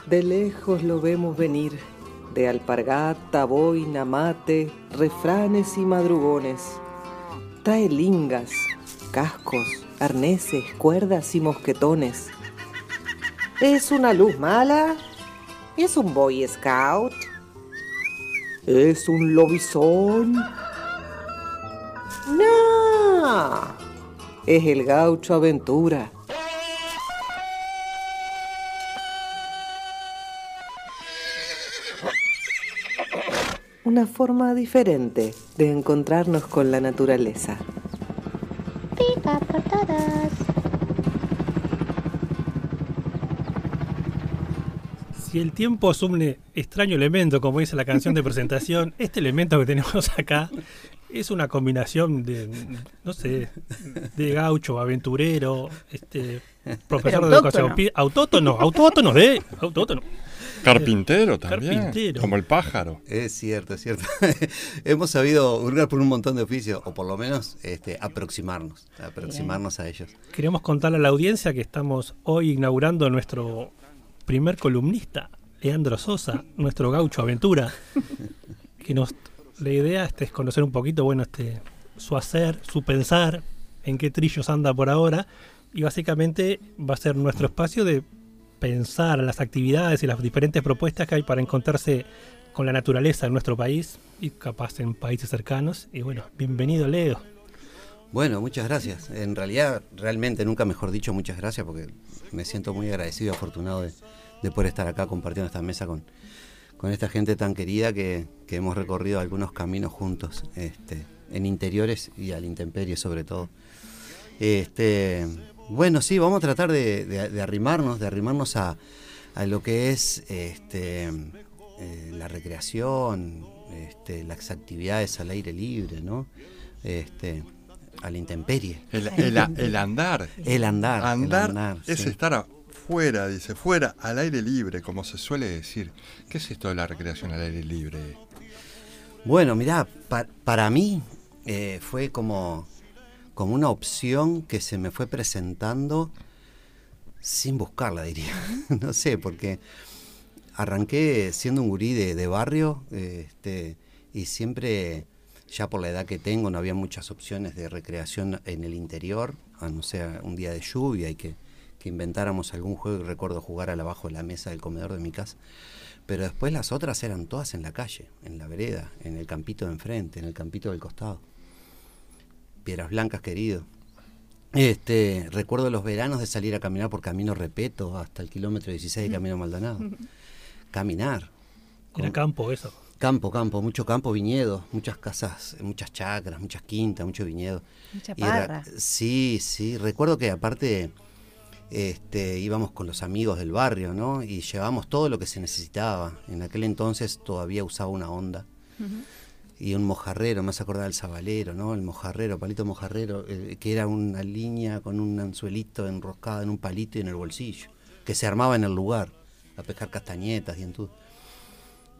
De lejos lo vemos venir, de alpargata, boina, mate, refranes y madrugones. Trae lingas, cascos, arneses, cuerdas y mosquetones. ¿Es una luz mala? ¿Es un boy scout? ¿Es un lobizón? No, es el gaucho aventura. Una forma diferente de encontrarnos con la naturaleza. Pica por todos. Si el tiempo es un eh, extraño elemento, como dice la canción de presentación, (laughs) este elemento que tenemos acá es una combinación de, no sé, de gaucho, aventurero, este, profesor de educación, autótono, autótono de, autótono. Carpintero también. Carpintero. Como el pájaro. Es cierto, es cierto. (laughs) Hemos sabido hurgar por un montón de oficios, o por lo menos este, aproximarnos, aproximarnos a ellos. Queremos contarle a la audiencia que estamos hoy inaugurando nuestro primer columnista, Leandro Sosa, nuestro gaucho aventura, (laughs) que nos la idea este, es conocer un poquito, bueno, este su hacer, su pensar, en qué trillos anda por ahora, y básicamente va a ser nuestro espacio de pensar las actividades y las diferentes propuestas que hay para encontrarse con la naturaleza en nuestro país y capaz en países cercanos. Y bueno, bienvenido Leo. Bueno, muchas gracias. En realidad, realmente, nunca mejor dicho, muchas gracias porque me siento muy agradecido y afortunado de, de poder estar acá compartiendo esta mesa con, con esta gente tan querida que, que hemos recorrido algunos caminos juntos, este, en interiores y al intemperie sobre todo. Este, bueno, sí, vamos a tratar de, de- de arrimarnos, de arrimarnos a, a lo que es este, eh, la recreación, este, las actividades al aire libre, ¿no? Este, a la intemperie. El, el a- el andar. El andar. el Andar, andar, es sí. estar afuera, dice, fuera, al aire libre, como se suele decir. ¿Qué es esto de la recreación al aire libre? Bueno, mirá, pa- para mí eh, fue como, como una opción que se me fue presentando sin buscarla, diría. (laughs) no sé, porque arranqué siendo un gurí de, barrio este, y siempre, ya por la edad que tengo, no había muchas opciones de recreación en el interior, a no ser un día de lluvia y que, que inventáramos algún juego. Recuerdo jugar al abajo de la mesa del comedor de mi casa. Pero después las otras eran todas en la calle, en la vereda, en el campito de enfrente, en el campito del costado. Piedras Blancas, querido. Este, recuerdo los veranos de salir a caminar por Camino Repeto hasta el kilómetro 16 de Camino Maldonado. Caminar. Era campo eso. Campo, campo, mucho campo, viñedos, muchas casas, muchas chacras, muchas quintas, mucho viñedo. Mucha era- parra. sí, sí, recuerdo que aparte este, íbamos con los amigos del barrio, ¿no? Y llevábamos todo lo que se necesitaba. En aquel entonces todavía usaba una onda. Y un mojarrero, me hace acordar del sabalero, ¿no? El mojarrero, palito mojarrero, eh, que era una línea con un anzuelito enroscado en un palito y en el bolsillo, que se armaba en el lugar, a pescar castañetas, dientudas.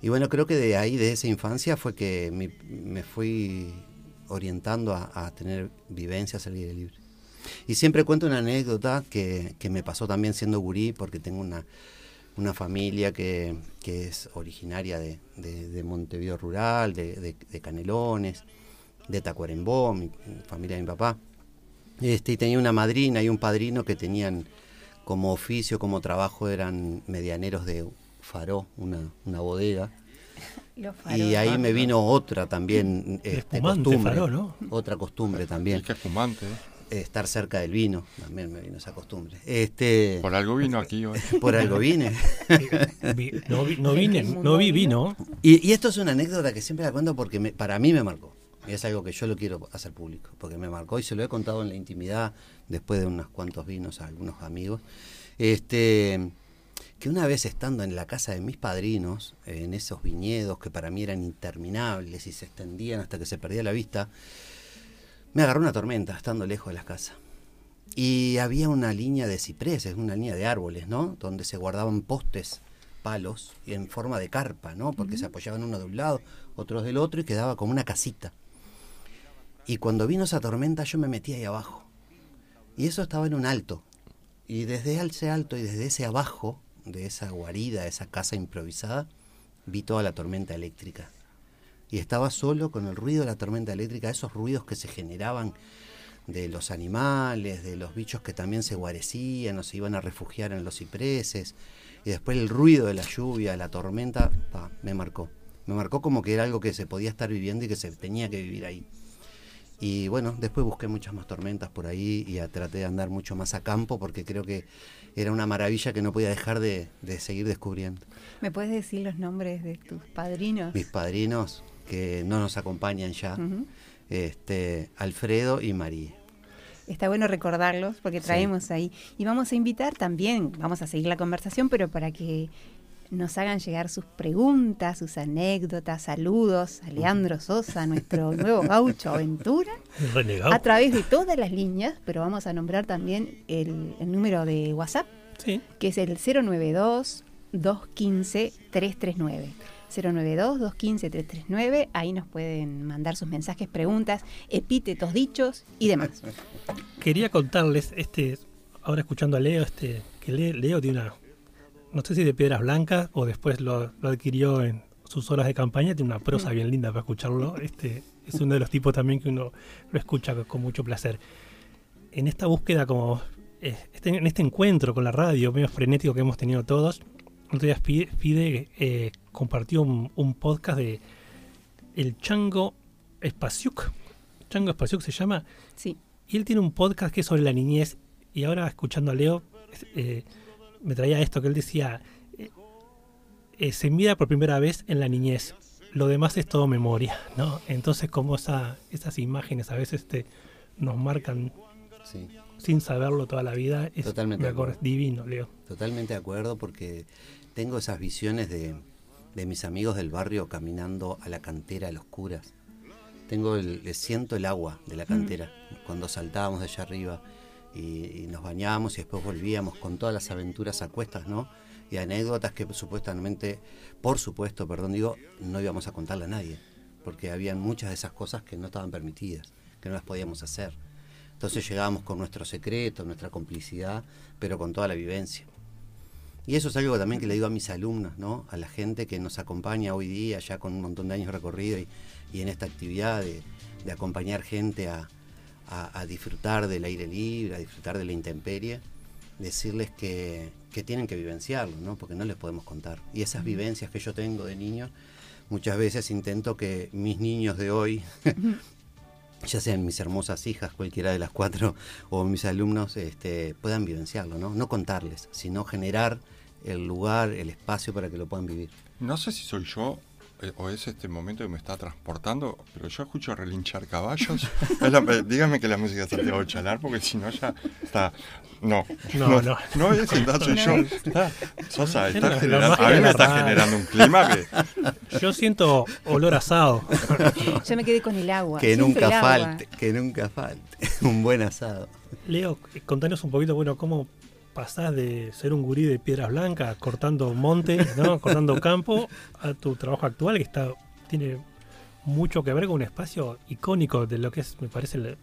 Y bueno, creo que de ahí, de esa infancia, fue que mi- me fui orientando a, a tener vivencias al aire libre. Y siempre cuento una anécdota que, que me pasó también siendo gurí, porque tengo una, una familia que, que es originaria de, de- de Montevideo Rural, de, de- de Canelones, de Tacuarembó, mi, mi familia de mi papá. Este, y tenía una madrina y un padrino que tenían como oficio, como trabajo, eran medianeros de Faró, una, una bodega. (laughs) Y ahí me vino otra también este, espumante costumbre. ¿no? Otra costumbre también. Es que es fumante. ¿eh? Estar cerca del vino, también me vino esa costumbre. Este, Por algo vino aquí hoy. (laughs) por algo vine. Vi- no, vi, no, vine, no vi vino. Y, y esto es una anécdota que siempre la cuento porque me- para mí me marcó. Y es algo que yo lo quiero hacer público, porque me marcó y se lo he contado en la intimidad después de unos cuantos vinos a algunos amigos. Este, que una vez estando en la casa de mis padrinos, en esos viñedos que para mí eran interminables y se extendían hasta que se perdía la vista, me agarró una tormenta estando lejos de la casa. Y había una línea de cipreses, una línea de árboles, ¿no? Donde se guardaban postes, palos, y en forma de carpa, ¿no? Porque se apoyaban uno de un lado, otros del otro, y quedaba como una casita. Y cuando vino esa tormenta yo me metí ahí abajo. Y eso estaba en un alto. Y desde ese alto y desde ese abajo, de esa guarida, esa casa improvisada, vi toda la tormenta eléctrica. Y estaba solo con el ruido de la tormenta eléctrica, esos ruidos que se generaban de los animales, de los bichos que también se guarecían o se iban a refugiar en los cipreses. Y después el ruido de la lluvia, la tormenta, pa, me marcó. Me marcó como que era algo que se podía estar viviendo y que se tenía que vivir ahí. Y bueno, después busqué muchas más tormentas por ahí y traté de andar mucho más a campo porque creo que era una maravilla que no podía dejar de, de seguir descubriendo. ¿Me puedes decir los nombres de tus padrinos? Mis padrinos que no nos acompañan ya, este, Alfredo y María. Está bueno recordarlos porque Sí. traemos ahí. Y vamos a invitar también, vamos a seguir la conversación, pero para que nos hagan llegar sus preguntas, sus anécdotas, saludos a Leandro Sosa, nuestro nuevo gaucho aventura, (laughs) renegado. a través de todas las líneas, pero vamos a nombrar también el, el número de WhatsApp, Sí. que es el 092-215-339. 092-215-339, ahí nos pueden mandar sus mensajes, preguntas, epítetos dichos y demás. (laughs) Quería contarles, este, ahora escuchando a Leo, este, que Le- Leo tiene una, no sé si de piedras blancas o después lo, lo adquirió en sus horas de campaña, tiene una prosa bien linda para escucharlo. Este, es uno de los tipos también que uno lo escucha con mucho placer. En esta búsqueda, como eh, este- en este encuentro con la radio, medio frenético que hemos tenido todos, otro día Fide, Fide, eh, compartió un, un podcast de El Chango Espaciuc. Chango Espaciuc se llama. Sí. Y él tiene un podcast que es sobre la niñez. Y ahora, escuchando a Leo, eh, me traía esto que él decía: eh, eh, se mira por primera vez en la niñez. Lo demás es todo memoria, ¿no? Entonces, como esa, esas imágenes a veces te, nos marcan Sí. Sin saberlo toda la vida, es, Totalmente me acuerdo, divino, Leo. Totalmente de acuerdo porque tengo esas visiones de, de mis amigos del barrio caminando a la cantera de los curas. Tengo el, le siento el agua de la cantera cuando saltábamos de allá arriba y, y nos bañábamos y después volvíamos con todas las aventuras a cuestas, ¿no? Y anécdotas que supuestamente, por supuesto, perdón, digo, no íbamos a contarle a nadie, porque habían muchas de esas cosas que no estaban permitidas, que no las podíamos hacer. Entonces llegábamos con nuestro secreto, nuestra complicidad, pero con toda la vivencia. Y eso es algo también que le digo a mis alumnos, ¿no? A la gente que nos acompaña hoy día, ya con un montón de años recorrido y, y en esta actividad de, de acompañar gente a, a- a disfrutar del aire libre, a disfrutar de la intemperie, decirles que, que tienen que vivenciarlo, ¿no? Porque no les podemos contar. Y esas vivencias que yo tengo de niño, muchas veces intento que mis niños de hoy (laughs) ya sean mis hermosas hijas, cualquiera de las cuatro, (laughs) o mis alumnos, este, puedan vivenciarlo, ¿no? No contarles, sino generar el lugar, el espacio para que lo puedan vivir. No sé si soy yo o es este momento que me está transportando, pero yo escucho relinchar caballos. (laughs) Es la- eh, dígame que la música está Santiago Chalar, porque si no ya está. No, No, no. No es el dato, No yo. es. Está, Sosa, Es está generando, a mí me está generando un clima que. (laughs) Yo siento olor asado. Yo me quedé con el agua. que siempre nunca agua. falte, que nunca falte. (laughs) un buen asado. Leo, contanos un poquito, bueno, cómo pasás de ser un gurí de piedras blancas, cortando monte, ¿no? (laughs) cortando campo, a tu trabajo actual, que está tiene mucho que ver con un espacio icónico de lo que es, me parece, el- el-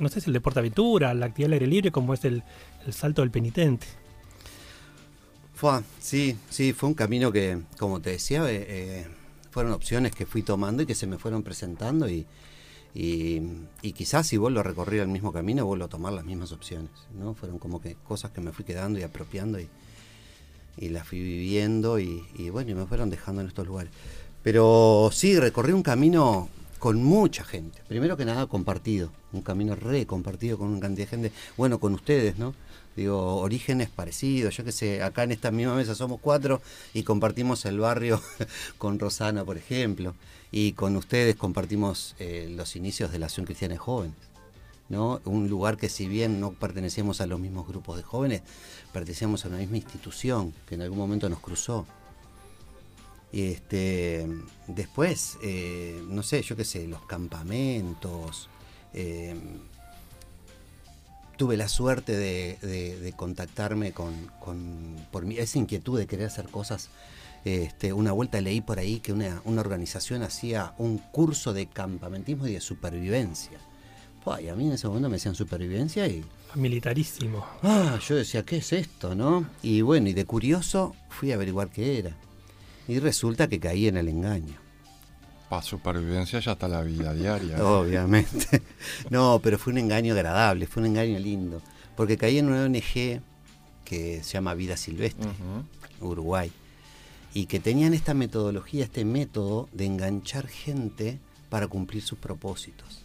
no sé si el deporte aventura, la actividad al aire libre, como es el, el salto del penitente. Fue, sí, sí, fue un camino que, como te decía, eh, eh, fueron opciones que fui tomando y que se me fueron presentando y, y, quizás si vuelvo a recorrer el mismo camino, vuelvo a tomar las mismas opciones, ¿no? Fueron como que cosas que me fui quedando y apropiando y, y las fui viviendo y, y bueno, y me fueron dejando en estos lugares. Pero sí, recorrí un camino con mucha gente. Primero que nada, compartido. Un camino re compartido con una cantidad de gente. Bueno, con ustedes, ¿no? Digo, orígenes parecidos. Yo qué sé, acá en esta misma mesa somos cuatro y compartimos el barrio (laughs) con Rosana, por ejemplo. Y con ustedes compartimos eh, los inicios de la Acción Cristiana de Jóvenes. ¿no? Un lugar que si bien no pertenecíamos a los mismos grupos de jóvenes, pertenecíamos a una misma institución que en algún momento nos cruzó. Y este, después, eh, no sé, yo qué sé, los campamentos. eh, tuve la suerte de, de- de contactarme con, con- por mi, esa inquietud de querer hacer cosas. Este, una vuelta leí por ahí que una, una organización hacía un curso de campamentismo y de supervivencia. Pua, y a mí en ese momento me decían supervivencia y Militarísimo. Ah, yo decía, ¿qué es esto, no? Y bueno, y de curioso fui a averiguar qué era. Y resulta que caí en el engaño. Para supervivencia ya está la vida diaria. Obviamente. No, pero fue un engaño agradable, fue un engaño lindo. Porque caí en una ONG que se llama Vida Silvestre. Uruguay. Y que tenían esta metodología, este método de enganchar gente para cumplir sus propósitos.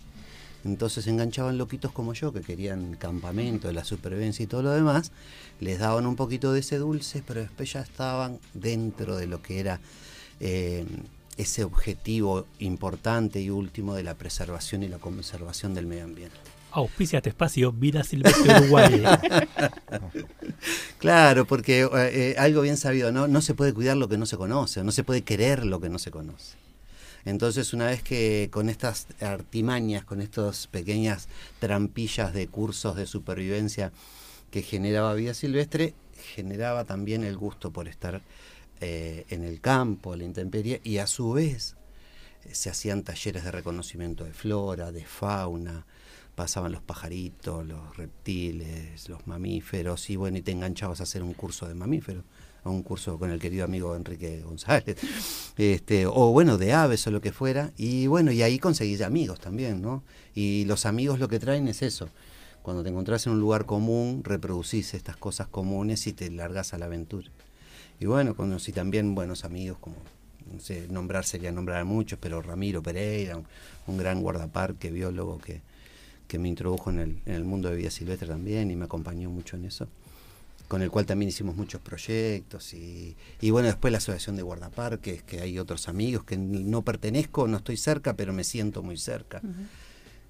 Entonces enganchaban loquitos como yo, que querían campamento, la supervivencia y todo lo demás, les daban un poquito de ese dulce, pero después ya estaban dentro de lo que era eh, ese objetivo importante y último de la preservación y la conservación del medio ambiente. Auspicia este espacio Vida Silvestre Uruguay. (laughs) Claro, porque eh, eh, algo bien sabido, ¿no? No se puede cuidar lo que no se conoce, no se puede querer lo que no se conoce. Entonces, una vez que con estas artimañas, con estas pequeñas trampillas de cursos de supervivencia que generaba vida silvestre, generaba también el gusto por estar eh, en el campo, la intemperie, y a su vez eh, se hacían talleres de reconocimiento de flora, de fauna, pasaban los pajaritos, los reptiles, los mamíferos, y bueno, y te enganchabas a hacer un curso de mamíferos, a un curso con el querido amigo Enrique González, (laughs) este, o bueno, de aves o lo que fuera, y bueno, y ahí conseguís amigos también, ¿no? Y los amigos lo que traen es eso. Cuando te encontrás en un lugar común, reproducís estas cosas comunes y te largas a la aventura. Y bueno, conocí también buenos amigos, como, no sé, nombrar sería nombrar a muchos, pero Ramiro Pereira, un, un gran guardaparque, biólogo que, que me introdujo en el, en el mundo de vida silvestre también y me acompañó mucho en eso, con el cual también hicimos muchos proyectos y, y bueno, después la Asociación de Guardaparques, que hay otros amigos que no pertenezco, no estoy cerca, pero me siento muy cerca.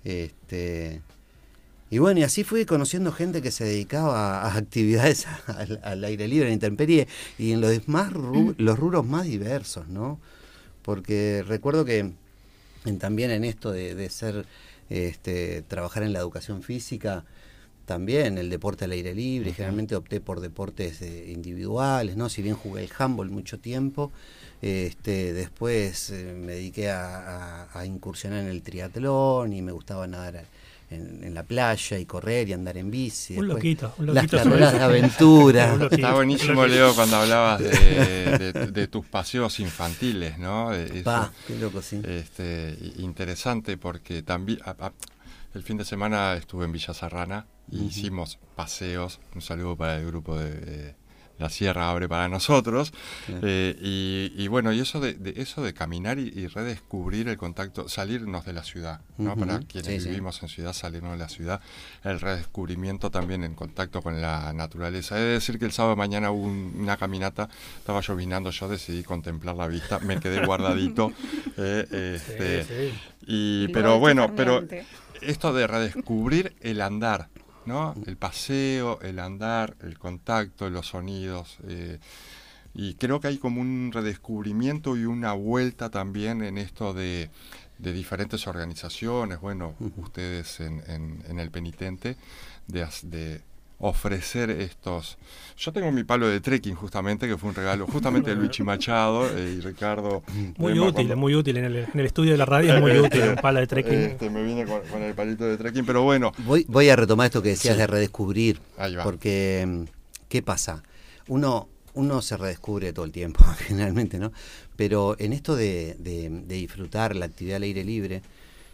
Este, y bueno, y así fui conociendo gente que se dedicaba a, actividades (laughs) al, al aire libre, en intemperie, y en los, más ru- los rubros más diversos, ¿no? Porque recuerdo que en- también en esto de, de ser, este, trabajar en la educación física, también el deporte al aire libre, generalmente opté por deportes eh, individuales, ¿no? Si bien jugué el handball mucho tiempo, este, después eh, me dediqué a, a- a incursionar en el triatlón y me gustaba nadar en, en la playa y correr y andar en bici. Un Después, loquito, un las loquito carreras sobre de aventura. (laughs) Loquito. Está buenísimo, Leo, cuando hablabas de, de- de tus paseos infantiles, ¿no? Eso, Pa, qué loco, sí. este, interesante porque también a- a- el fin de semana estuve en Villa Serrana y Ujú. hicimos paseos. Un saludo para el grupo de, eh, La Sierra Abre para nosotros. Eh, y, y bueno, y eso de, de- eso de caminar y, y redescubrir el contacto, salirnos de la ciudad, ¿no? Para quienes sí, sí. vivimos en ciudad, salirnos de la ciudad, el redescubrimiento también en contacto con la naturaleza. He de decir que el sábado de mañana hubo un- una caminata, estaba llovinando, yo decidí contemplar la vista, me quedé guardadito. (laughs) eh, este, sí. y, pero bueno, pero esto de redescubrir el andar, ¿no? El paseo, el andar, el contacto, los sonidos. eh, y creo que hay como un redescubrimiento y una vuelta también en esto de, de diferentes organizaciones, bueno, ustedes en, en- en el penitente, de, de ofrecer estos... Yo tengo mi palo de trekking justamente, que fue un regalo justamente de (laughs) Luigi Machado eh, y Ricardo. Muy útil, cuando- muy útil. En el, en el estudio de la radio es muy útil un pala de trekking. este, me vine con, con el palito de trekking, pero bueno, Voy, voy a retomar esto que decías Sí. de redescubrir, ahí va. porque mm, ¿qué pasa? Uno, uno se redescubre todo el tiempo, (laughs) generalmente, ¿no? Pero en esto de, de- de disfrutar la actividad al aire libre,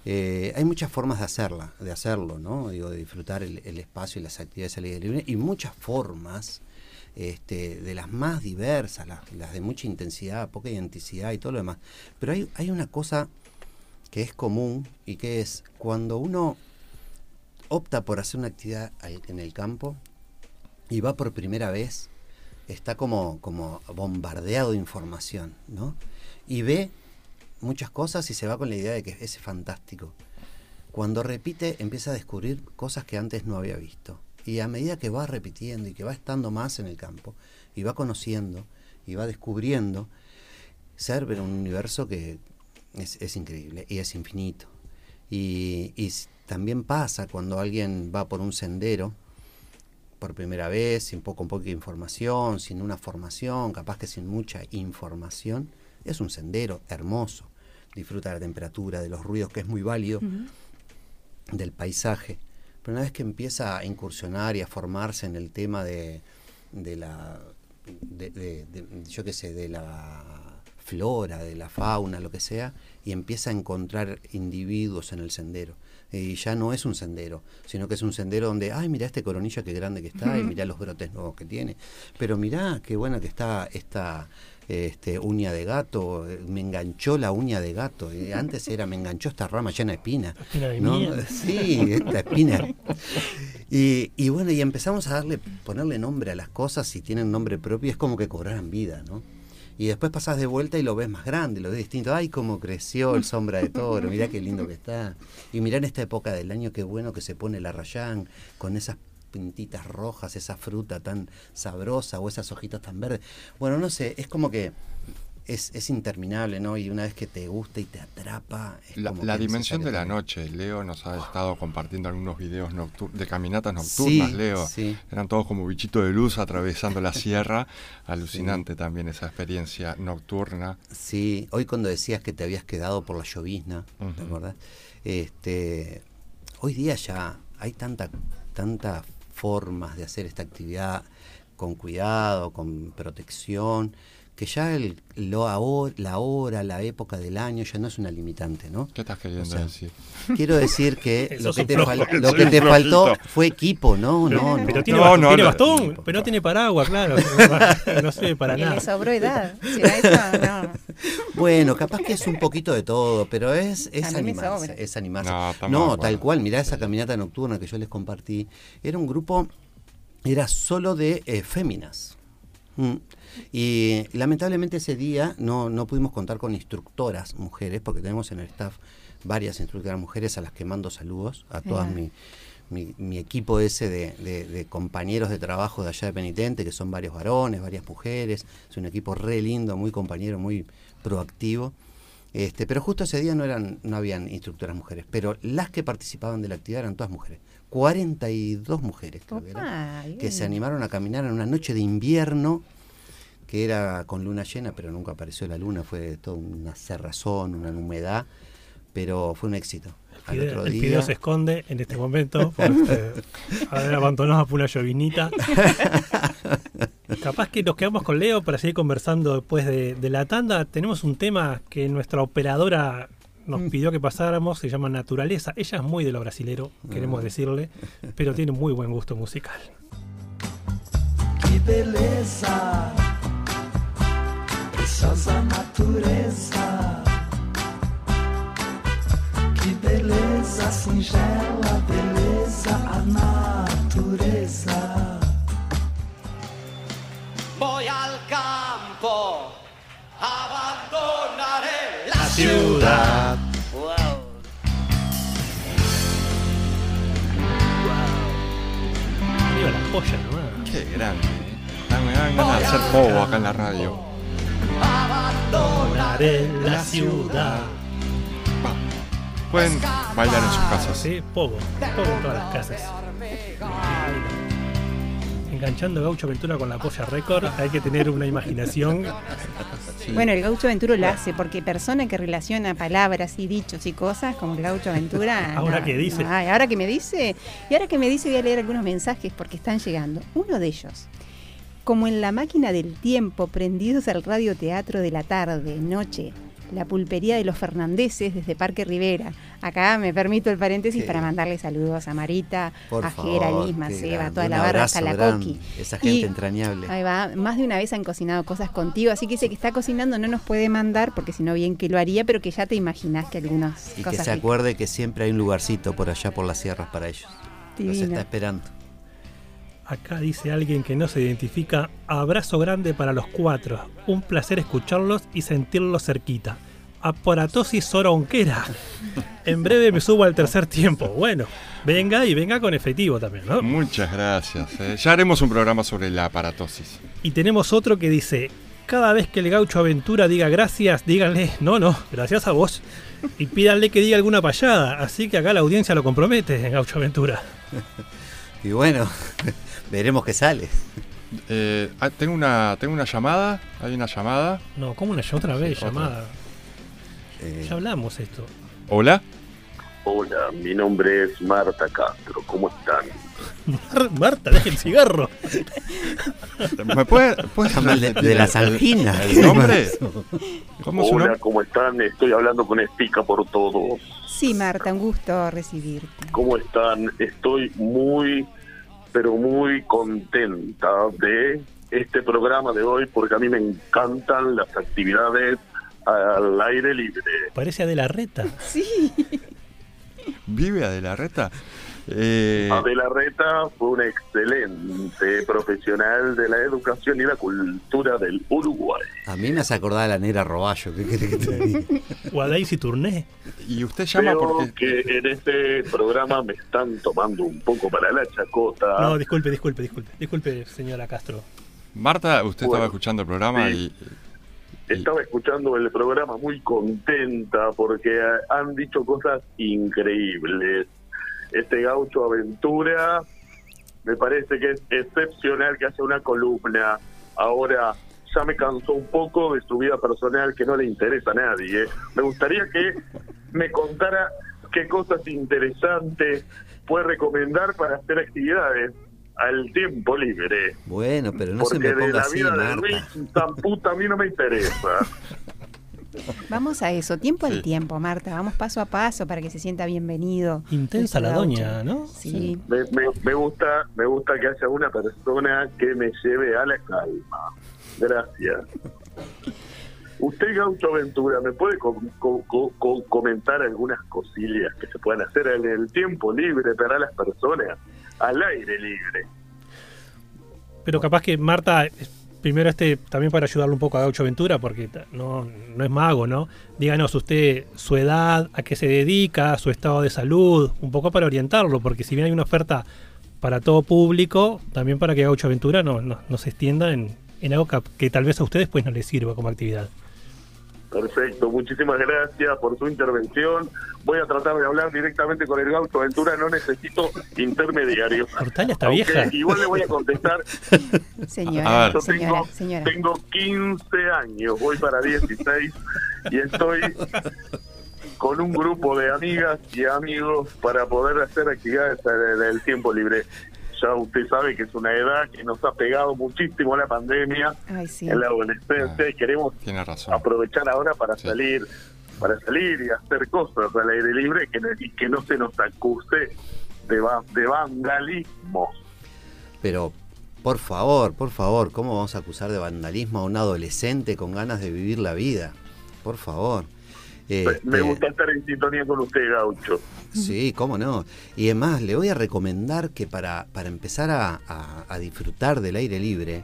eh, hay muchas formas de hacerla, de hacerlo, ¿no? Digo, de disfrutar el, espacio y las actividades al aire libre, y muchas formas este, de las más diversas, las, de mucha intensidad, poca identidad y todo lo demás. Pero hay, una cosa que es común y que es cuando uno opta por hacer una actividad en el campo y va por primera vez, está como, como bombardeado de información, ¿no? Y ve muchas cosas y se va con la idea de que es fantástico. Cuando repite, empieza a descubrir cosas que antes no había visto. Y a medida que va repitiendo y que va estando más en el campo, y va conociendo, y va descubriendo, se abre un universo que es, increíble y es infinito. Y, también pasa cuando alguien va por un sendero por primera vez, sin poco, poca información, sin una formación, capaz que sin mucha información, es un sendero hermoso. Disfruta de la temperatura, de los ruidos, que es muy válido, del paisaje. Pero una vez que empieza a incursionar y a formarse en el tema de, de la, de, de- de- yo qué sé, de la flora, de la fauna, lo que sea, y empieza a encontrar individuos en el sendero. Y ya no es un sendero, sino que es un sendero donde, ay, mira este coronilla qué grande que está, y mira los brotes nuevos que tiene. Pero mirá qué buena que está esta este, uña de gato, eh, me enganchó la uña de gato. y antes era, me enganchó esta rama llena de espina. Espina de ¿no? miel. Sí, esta espina. Y, y bueno, y empezamos a darle, ponerle nombre a las cosas, si tienen nombre propio, es como que cobraran vida, ¿no? Y después pasás de vuelta y lo ves más grande, lo ves distinto. Ay, cómo creció el sombra de toro, mirá qué lindo que está. Y mirá en esta época del año qué bueno que se pone la rayán con esas pintitas rojas, esa fruta tan sabrosa o esas hojitas tan verdes. Bueno, no sé, es como que es, es interminable, ¿no? Y una vez que te gusta y te atrapa... Es La, como la dimensión de la noche. Leo nos ha estado compartiendo algunos videos de caminatas nocturnas, Sí, Leo. sí. Eran todos como bichitos de luz atravesando la (laughs) sierra. Alucinante también esa experiencia nocturna. Sí, hoy cuando decías que te habías quedado por la llovizna, ¿te Ujú. acordás? Este, hoy día ya hay tanta, tantas formas de hacer esta actividad con cuidado, con protección, que ya el, lo ahor- la hora, la época del año ya no es una limitante, ¿no? ¿Qué estás queriendo O sea, decir? (laughs) Quiero decir que (laughs) lo que te, flojo, fal- lo que te faltó fue equipo, ¿no? Pero, No, no. pero tiene, No, bastón, no, tiene no. bastón, pero no tiene paraguas, claro. (laughs) No sirve para Que nada. le sobró edad. Si eso, no. Bueno, capaz que es un poquito de todo, pero es, es animarse, es animarse. No, acuerdo. tal cual, mirá esa caminata nocturna que yo les compartí. Era un grupo, era solo de eh, féminas. Mm. Y lamentablemente ese día no, no pudimos contar con instructoras mujeres, porque tenemos en el staff varias instructoras mujeres a las que mando saludos, a todas mi, mi, equipo ese de, de- de compañeros de trabajo de allá de Penitente, que son varios varones, varias mujeres, es un equipo re lindo, muy compañero, muy proactivo. Este, pero justo ese día no eran, no habían instructoras mujeres, pero las que participaban de la actividad eran todas mujeres. 42 mujeres creo que eran, Opa, que se animaron a caminar en una noche de invierno que era con luna llena, pero nunca apareció la luna, fue toda una cerrazón, una humedad, pero fue un éxito. Al otro el día, video se esconde en este momento (laughs) por este, haber abandonado por una llovinita. (laughs) Capaz que nos quedamos con Leo para seguir conversando después de, de la tanda. Tenemos un tema que nuestra operadora nos pidió que pasáramos, se llama Naturaleza. Ella es muy de lo brasilero, queremos Ah. decirle, pero tiene muy buen gusto musical. Que beleza, preciosa natureza. Que beleza, singela beleza, a natureza. Voy al campo, abandonaré la ciudad. Wow. Arriba la polla nomás. Qué grande. ¿eh? Dan- Me dan ganas de hacer acá en la radio. Abandonaré la ciudad. Pueden bailar en sus casas. Sí, poco, poco en todas las casas. Enganchando Gaucho Aventura con la polla récord, hay que tener una imaginación. Sí. Bueno, el gaucho Aventura lo hace porque persona que relaciona palabras y dichos y cosas como el gaucho Aventura. (laughs) Ahora no, que dice. no ahora que me dice. Y ahora que me dice voy a leer algunos mensajes porque están llegando. Uno de ellos. Como en la máquina del tiempo, prendidos al radioteatro de la tarde, noche, la pulpería de los Fernandeses desde Parque Rivera. Acá me permito el paréntesis para mandarle saludos a Marita, Por a favor, Lisma, Seba, toda la barra, hasta la. Coqui. Esa gente Y- entrañable. Ahí va, más de una vez han cocinado cosas contigo, así que dice que está cocinando, no nos puede mandar, porque si no bien que lo haría, pero que ya te imaginás que algunas Y que se ricas. acuerde que siempre hay un lugarcito por allá por las sierras para ellos. Los está esperando. Acá dice alguien que no se identifica. Abrazo grande para los cuatro. Un placer escucharlos y sentirlos cerquita. Aparatosis soronquera. En breve me subo al tercer tiempo. Bueno, venga y venga con efectivo también, ¿no? Muchas gracias. eh. Ya haremos un programa sobre la aparatosis. Y tenemos otro que dice, cada vez que el gaucho aventura diga gracias, díganle, no, no, gracias a vos. Y pídanle que diga alguna payada. Así que acá la audiencia lo compromete en gaucho aventura. Y bueno, veremos qué sale. Eh, ah, tengo, una, tengo una llamada. Hay una llamada. No, ¿cómo una otra vez llamada? Eh, Ya hablamos esto. Hola. Hola, mi nombre es Marta Castro, ¿cómo están? (laughs) Mar- Marta, deje el cigarro. (laughs) ¿Me puede, puede Está mal de- de las anginas. ¿El nombre? (laughs) ¿Cómo Hola, nombre? ¿cómo están? Estoy hablando con Estica por todos. Sí, Marta, un gusto recibirte. ¿Cómo están? Estoy muy, pero muy contenta de este programa de hoy porque a mí me encantan las actividades al aire libre. Parece de la reta. Sí. ¿Vive Adela Reta? Eh, Adela Reta fue una excelente profesional de la educación y la cultura del Uruguay. A mí me hace acordar a la negra Roballo. ¿Qué que te? O a Daisy Tourné. y usted llama Veo porque... que en este programa me están tomando un poco para la chacota. No, disculpe, disculpe, disculpe. Disculpe, señora Castro. Marta, usted Bueno, estaba escuchando el programa sí. y... Estaba escuchando el programa muy contenta porque han dicho cosas increíbles. Este gaucho aventura me parece que es excepcional que hace una columna. Ahora ya me cansó un poco de su vida personal que no le interesa a nadie. Me gustaría que me contara qué cosas interesantes puede recomendar para hacer actividades al tiempo libre. Bueno, pero no se Porque me de ponga la así, vida de Marta. Luis tan puta a mí no me interesa. (laughs) Vamos a eso, tiempo Sí. al tiempo, Marta. Vamos paso a paso para que se sienta bienvenido. Intensa la doña. ¿no? Sí. Me, me- me gusta me gusta que haya una persona que me lleve a la calma. Gracias. Usted, Gaucho Aventura, ¿me puede co- co- co- co- comentar algunas cosillas que se puedan hacer en el tiempo libre para las personas al aire libre? Pero capaz que Marta, primero este, también para ayudarle un poco a Gaucho Aventura, porque no, no es mago, ¿no? Díganos usted su edad, a qué se dedica, su estado de salud, un poco para orientarlo, porque si bien hay una oferta para todo público, también para que Gaucho Aventura no, no, no se extienda en, en algo que, que tal vez a ustedes pues no les sirva como actividad. Perfecto, muchísimas gracias por su intervención. Voy a tratar de hablar directamente con el Gaucho Aventura, no necesito intermediarios. Portalia está Aunque vieja. Igual le voy a contestar A (laughs) Señora, ver. Yo señora, tengo, señora. tengo 15 años, voy para 16 y estoy con un grupo de amigas y amigos para poder hacer actividades en el tiempo libre. Ya usted sabe que es una edad que nos ha pegado muchísimo la pandemia Ay, sí. en la adolescencia y queremos razón. aprovechar ahora para Sí. salir para salir y hacer cosas al aire libre que no- y que no se nos acuse de, va- de vandalismo. Pero, por favor, por favor, ¿cómo vamos a acusar de vandalismo a un adolescente con ganas de vivir la vida? Por favor. Me- Me Este, gusta estar en sintonía con usted, Gaucho. Sí, cómo no. Y además, le voy a recomendar que para, para empezar a, a- a disfrutar del aire libre,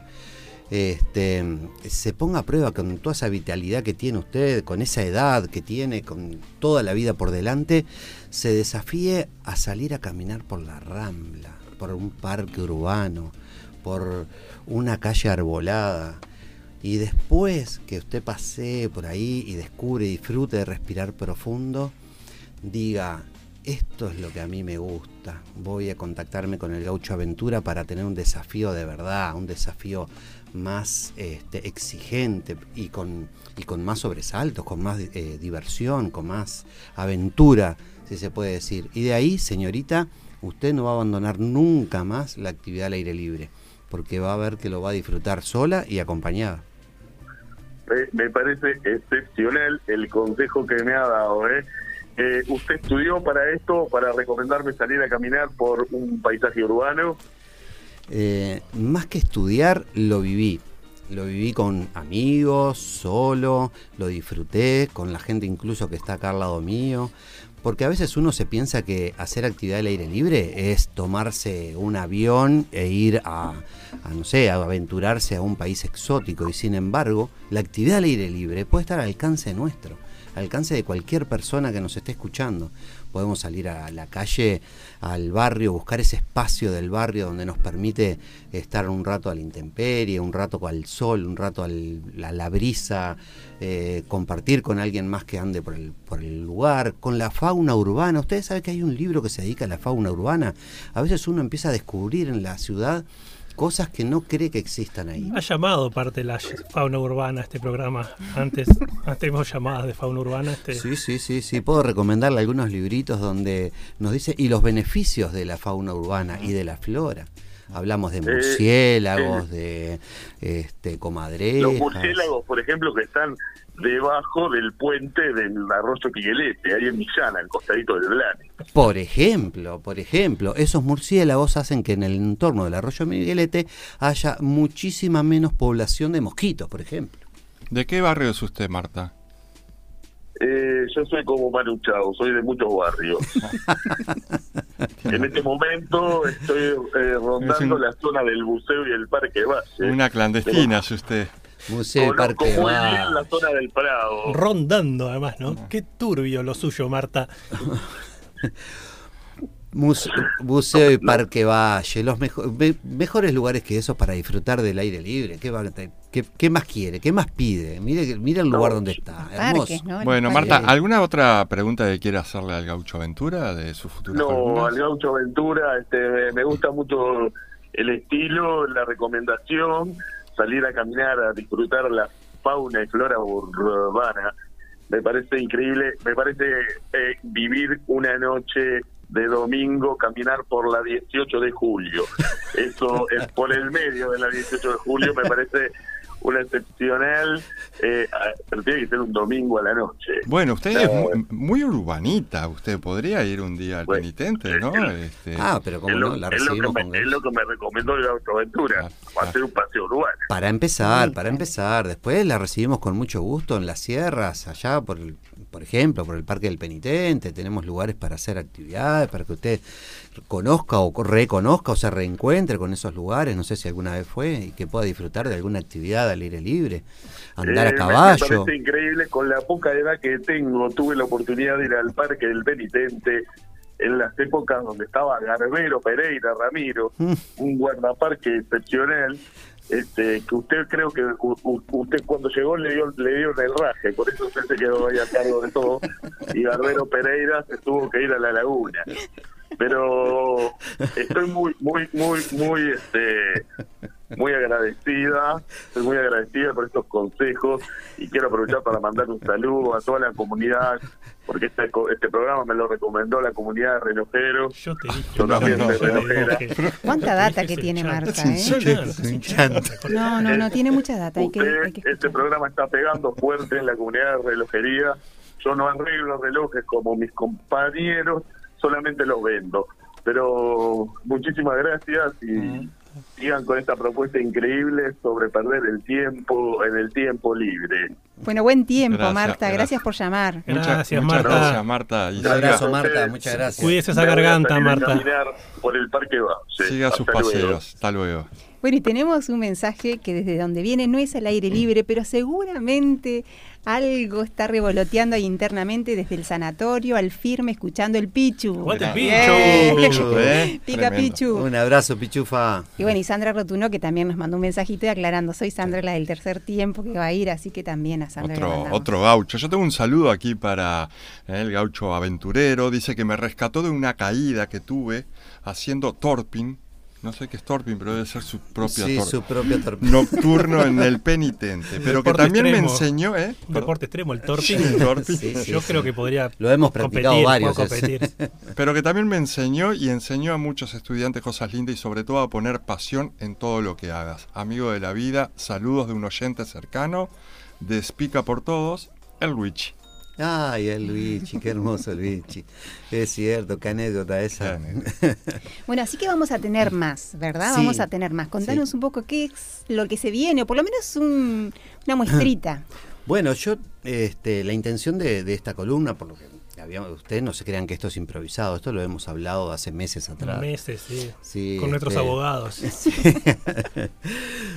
este, se ponga a prueba con toda esa vitalidad que tiene usted, con esa edad que tiene, con toda la vida por delante, se desafíe a salir a caminar por la rambla, por un parque urbano, por una calle arbolada. Y después que usted pasee por ahí y descubre y disfrute de respirar profundo, diga, esto es lo que a mí me gusta, voy a contactarme con el gaucho aventura para tener un desafío de verdad, un desafío más este, exigente y con, y con más sobresaltos, con más eh, diversión, con más aventura, si se puede decir. Y de ahí, señorita, usted no va a abandonar nunca más la actividad al aire libre, porque va a ver que lo va a disfrutar sola y acompañada. Me parece excepcional el consejo que me ha dado. ¿eh? Eh, ¿Usted estudió para esto, para recomendarme salir a caminar por un paisaje urbano? Eh, más que estudiar, lo viví. Lo viví con amigos, solo, lo disfruté, con la gente incluso que está acá al lado mío. Porque a veces uno se piensa que hacer actividad al aire libre es tomarse un avión e ir a, no sé, a aventurarse a un país exótico. Y sin embargo, la actividad al aire libre puede estar al alcance nuestro, al alcance de cualquier persona que nos esté escuchando. Podemos salir a la calle, al barrio, buscar ese espacio del barrio donde nos permite estar un rato a la intemperie, un rato al sol, un rato a la brisa, eh, compartir con alguien más que ande por el, por el lugar, con la fauna urbana. Ustedes saben que hay un libro que se dedica a la fauna urbana. A veces uno empieza a descubrir en la ciudad cosas que no cree que existan ahí. Ha llamado parte de la fauna urbana a este programa. Antes, antes tuvimos llamadas de fauna urbana. Este, Sí, sí, sí, sí. Puedo recomendarle algunos libritos donde nos dice y los beneficios de la fauna urbana y de la flora. Hablamos de murciélagos, de este, comadrejas. Los murciélagos, por ejemplo, que están debajo del puente del arroyo Piguelete, ahí en Millana, al costadito del Blane. Por ejemplo, por ejemplo, esos murciélagos hacen que en el entorno del arroyo Miguelete haya muchísima menos población de mosquitos, por ejemplo. ¿De qué barrio es usted, Marta? Eh, yo soy como Manu Chao, soy de muchos barrios. (laughs) en este momento estoy eh, rondando Es un- la zona del buceo y el Parque Valle. Una clandestina es usted. Museo Conozco Parque muy Valle. bien la zona del Prado. Rondando, además, ¿no? Qué turbio lo suyo, Marta. (laughs) Muse- Museo y Parque Valle, los mejo- me- mejores lugares que esos para disfrutar del aire libre. ¿Qué, va- qué- qué más quiere? ¿Qué más pide? Mire, mire el lugar donde está. Hermoso. Bueno, Marta. ¿alguna otra pregunta que quiera hacerle al Gaucho Aventura de su futuro No, al Gaucho Aventura, este, me gusta mucho el estilo, la recomendación, salir a caminar, a disfrutar la fauna y flora urbana. Me parece increíble, me parece eh, vivir una noche de domingo, caminar por la 18 de julio. Eso es por el medio de la 18 de julio, me parece una excepcional, eh, ah, pero tiene que ser un domingo a la noche. Bueno, usted No, es mu- muy urbanita. Usted podría ir un día al penitente, ¿no? Este, Ah, pero como es, lo, no, la es lo que me, es lo que me recomendó el Gaucho Aventura, hacer un paseo urbano. Para empezar, para empezar. Después la recibimos con mucho gusto en las sierras, allá por, el- por ejemplo, por el Parque del Penitente. Tenemos lugares para hacer actividades, para que usted conozca o co- reconozca o se reencuentre con esos lugares. No sé si alguna vez fue y que pueda disfrutar de alguna actividad al aire libre, andar Eh, a caballo. Me parece increíble, con la poca edad que tengo, tuve la oportunidad de ir al Parque del Penitente en las épocas donde estaba Garbero Pereira Ramiro, Mm. un guardaparque excepcional, este, que usted creo que usted cuando llegó le dio le dio el raje, por eso usted se quedó ahí a cargo de todo, y Garbero Pereira se tuvo que ir a la laguna. Pero estoy muy, muy, muy, muy, este, muy agradecida, estoy muy agradecida por estos consejos y quiero aprovechar para mandar un saludo a toda la comunidad, porque este, co- este programa me lo recomendó la comunidad de relojeros. Yo te dije. Yo también No, soy no, relojera. ¿Cuánta data que tiene Marta, eh? No, no, no, tiene mucha data. Hay que, hay que- este programa está pegando fuerte en la comunidad de relojería. Yo no arreglo relojes como mis compañeros, solamente los vendo. Pero muchísimas gracias y sigan con esta propuesta increíble sobre perder el tiempo en el tiempo libre. Bueno, buen tiempo, Gracias, Marta. Gracias, gracias. por llamar. Muchas- Gracias, muchas Marta. gracias, Marta. Y Un abrazo, Marta. Muchas gracias. Cuídese esa garganta, Marta. caminar por el Parque Valle. siga sus luego. paseos. Hasta luego. Bueno, y tenemos un mensaje que desde donde viene no es al aire libre, pero seguramente algo está revoloteando ahí internamente desde el sanatorio al firme escuchando el Pichu. Aguante el Bien. Pichu. ¿Eh? Pica Tremendo. Pichu. Un abrazo, Pichufa. Y bueno, y Sandra Rotuno que también nos mandó un mensajito y aclarando, soy Sandra la del tercer tiempo que va a ir, así que también a Sandra Otro, otro gaucho. Yo tengo un saludo aquí para eh, el gaucho aventurero. Dice que me rescató de una caída que tuve haciendo torping. No sé qué es torping, pero debe ser su propia Sí, su propia torping. Nocturno en el penitente. (laughs) Pero que Deporte también me extremo. enseñó, ¿eh? Un deporte extremo, el torping. Sí. Sí, sí, Yo sí. creo que podría Lo hemos practicado competir, varios. competir. (laughs) Pero que también me enseñó y enseñó a muchos estudiantes cosas lindas y sobre todo a poner pasión en todo lo que hagas. Amigo de la vida, saludos de un oyente cercano. de Spica por Todos, el Luigi. Ay, el Luigi, qué hermoso el Luigi. Es cierto, qué anécdota esa. (laughs) Bueno, así que vamos a tener más, ¿verdad? Sí. Vamos a tener más. Contanos un poco qué es lo que se viene, o por lo menos un- una muestrita. (laughs) Bueno, yo, este, la intención de, de esta columna, por lo que habíamos, ustedes no se crean que esto es improvisado, esto lo hemos hablado hace meses atrás. Meses, sí. Sí, Con nuestros este, abogados. (laughs) sí.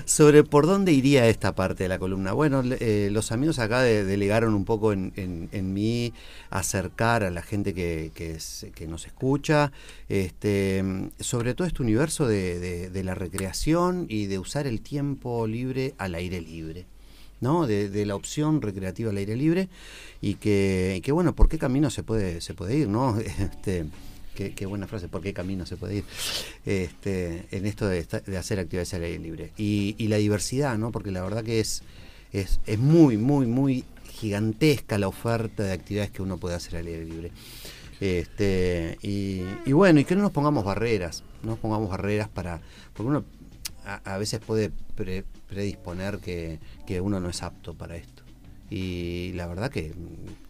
Sobre por dónde iría esta parte de la columna. Bueno, eh, los amigos acá de- delegaron un poco en, en- en mí acercar a la gente que, que es- que nos escucha, este, sobre todo este universo de, de- de la recreación y de usar el tiempo libre al aire libre. ¿No? De, la opción recreativa al aire libre y que, que, bueno, ¿por qué camino se puede, se puede ir? ¿no? (laughs) Este, qué, qué buena frase, ¿por qué camino se puede ir? Este, en esto de, de hacer actividades al aire libre. Y, y la diversidad, ¿no? Porque la verdad que es, es, es muy, muy, muy gigantesca la oferta de actividades que uno puede hacer al aire libre. Este, y, bueno, y que no nos pongamos barreras, no nos pongamos barreras para, porque uno a, veces puede predisponer que, que uno no es apto para esto. Y la verdad que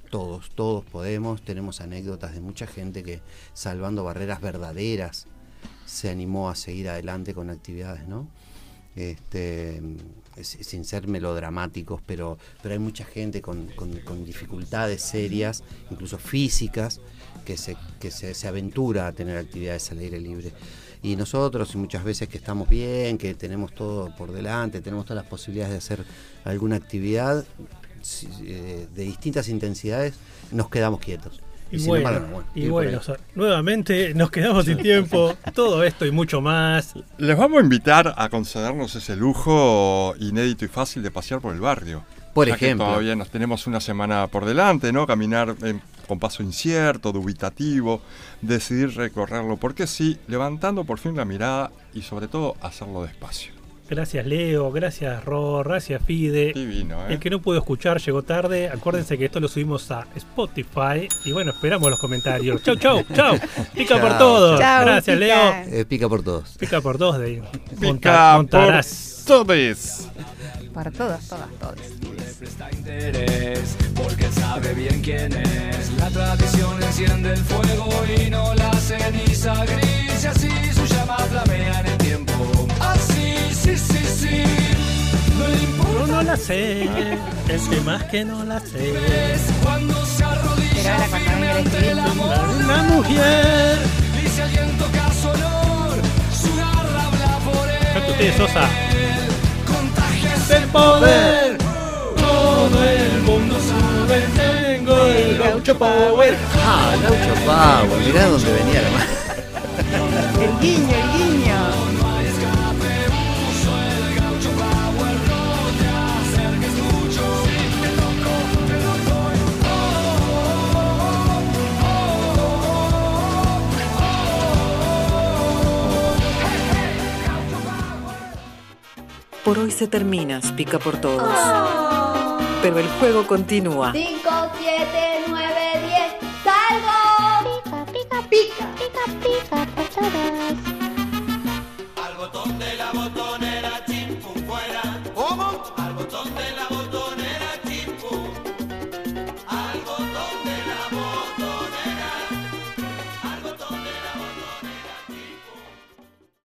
todos, todos podemos, tenemos anécdotas de mucha gente que salvando barreras verdaderas se animó a seguir adelante con actividades, ¿no? Este, sin ser melodramáticos, pero, pero hay mucha gente con, con- con dificultades serias, incluso físicas, que, se, que se, se aventura a tener actividades al aire libre. Y nosotros, y muchas veces que estamos bien, que tenemos todo por delante, tenemos todas las posibilidades de hacer alguna actividad eh, de distintas intensidades, nos quedamos quietos. Y sin bueno, embargo, bueno, y bueno, ahí. o sea, nuevamente nos quedamos sin tiempo. Todo esto y mucho más. Les vamos a invitar a concedernos ese lujo inédito y fácil de pasear por el barrio. Por Ya que ejemplo. todavía nos tenemos una semana por delante, ¿no? Caminar en- con paso incierto, dubitativo, decidir recorrerlo, porque sí, levantando por fin la mirada y sobre todo hacerlo despacio. Gracias Leo, gracias Ro, gracias Fide. Divino, ¿eh? El que no pudo escuchar llegó tarde. Acuérdense que esto lo subimos a Spotify. Y bueno, esperamos los comentarios. Chau, chau, (laughs) chau. Pica por todos. Gracias Pica. Leo. Eh, pica por todos. Pica por dos de Pica Montarás. por todes. Para todas, todas, todas. presta interés, porque sabe bien quién es. La tradición enciende el fuego y no la ceniza gris, y así su llama flamea sí, sí, sí. No le Yo no la sé. El tema es que no la sé. cuando se arrodilla firme el ante el amor. Una mujer. Y si alguien toca su honor, su garra habla por él. Sosa. Contagia Del poder. Todo el mundo sabe. Tengo el gaucho power. Ah, Gaucho Pavo, mirá dónde venía la mano. El guiño, el guiño. Por hoy se termina Pica por Todos. Oh. Pero el juego continúa. 5, 7, 9, 10. ¡Salgo! Pica, pica, pica, pica, pica por todos.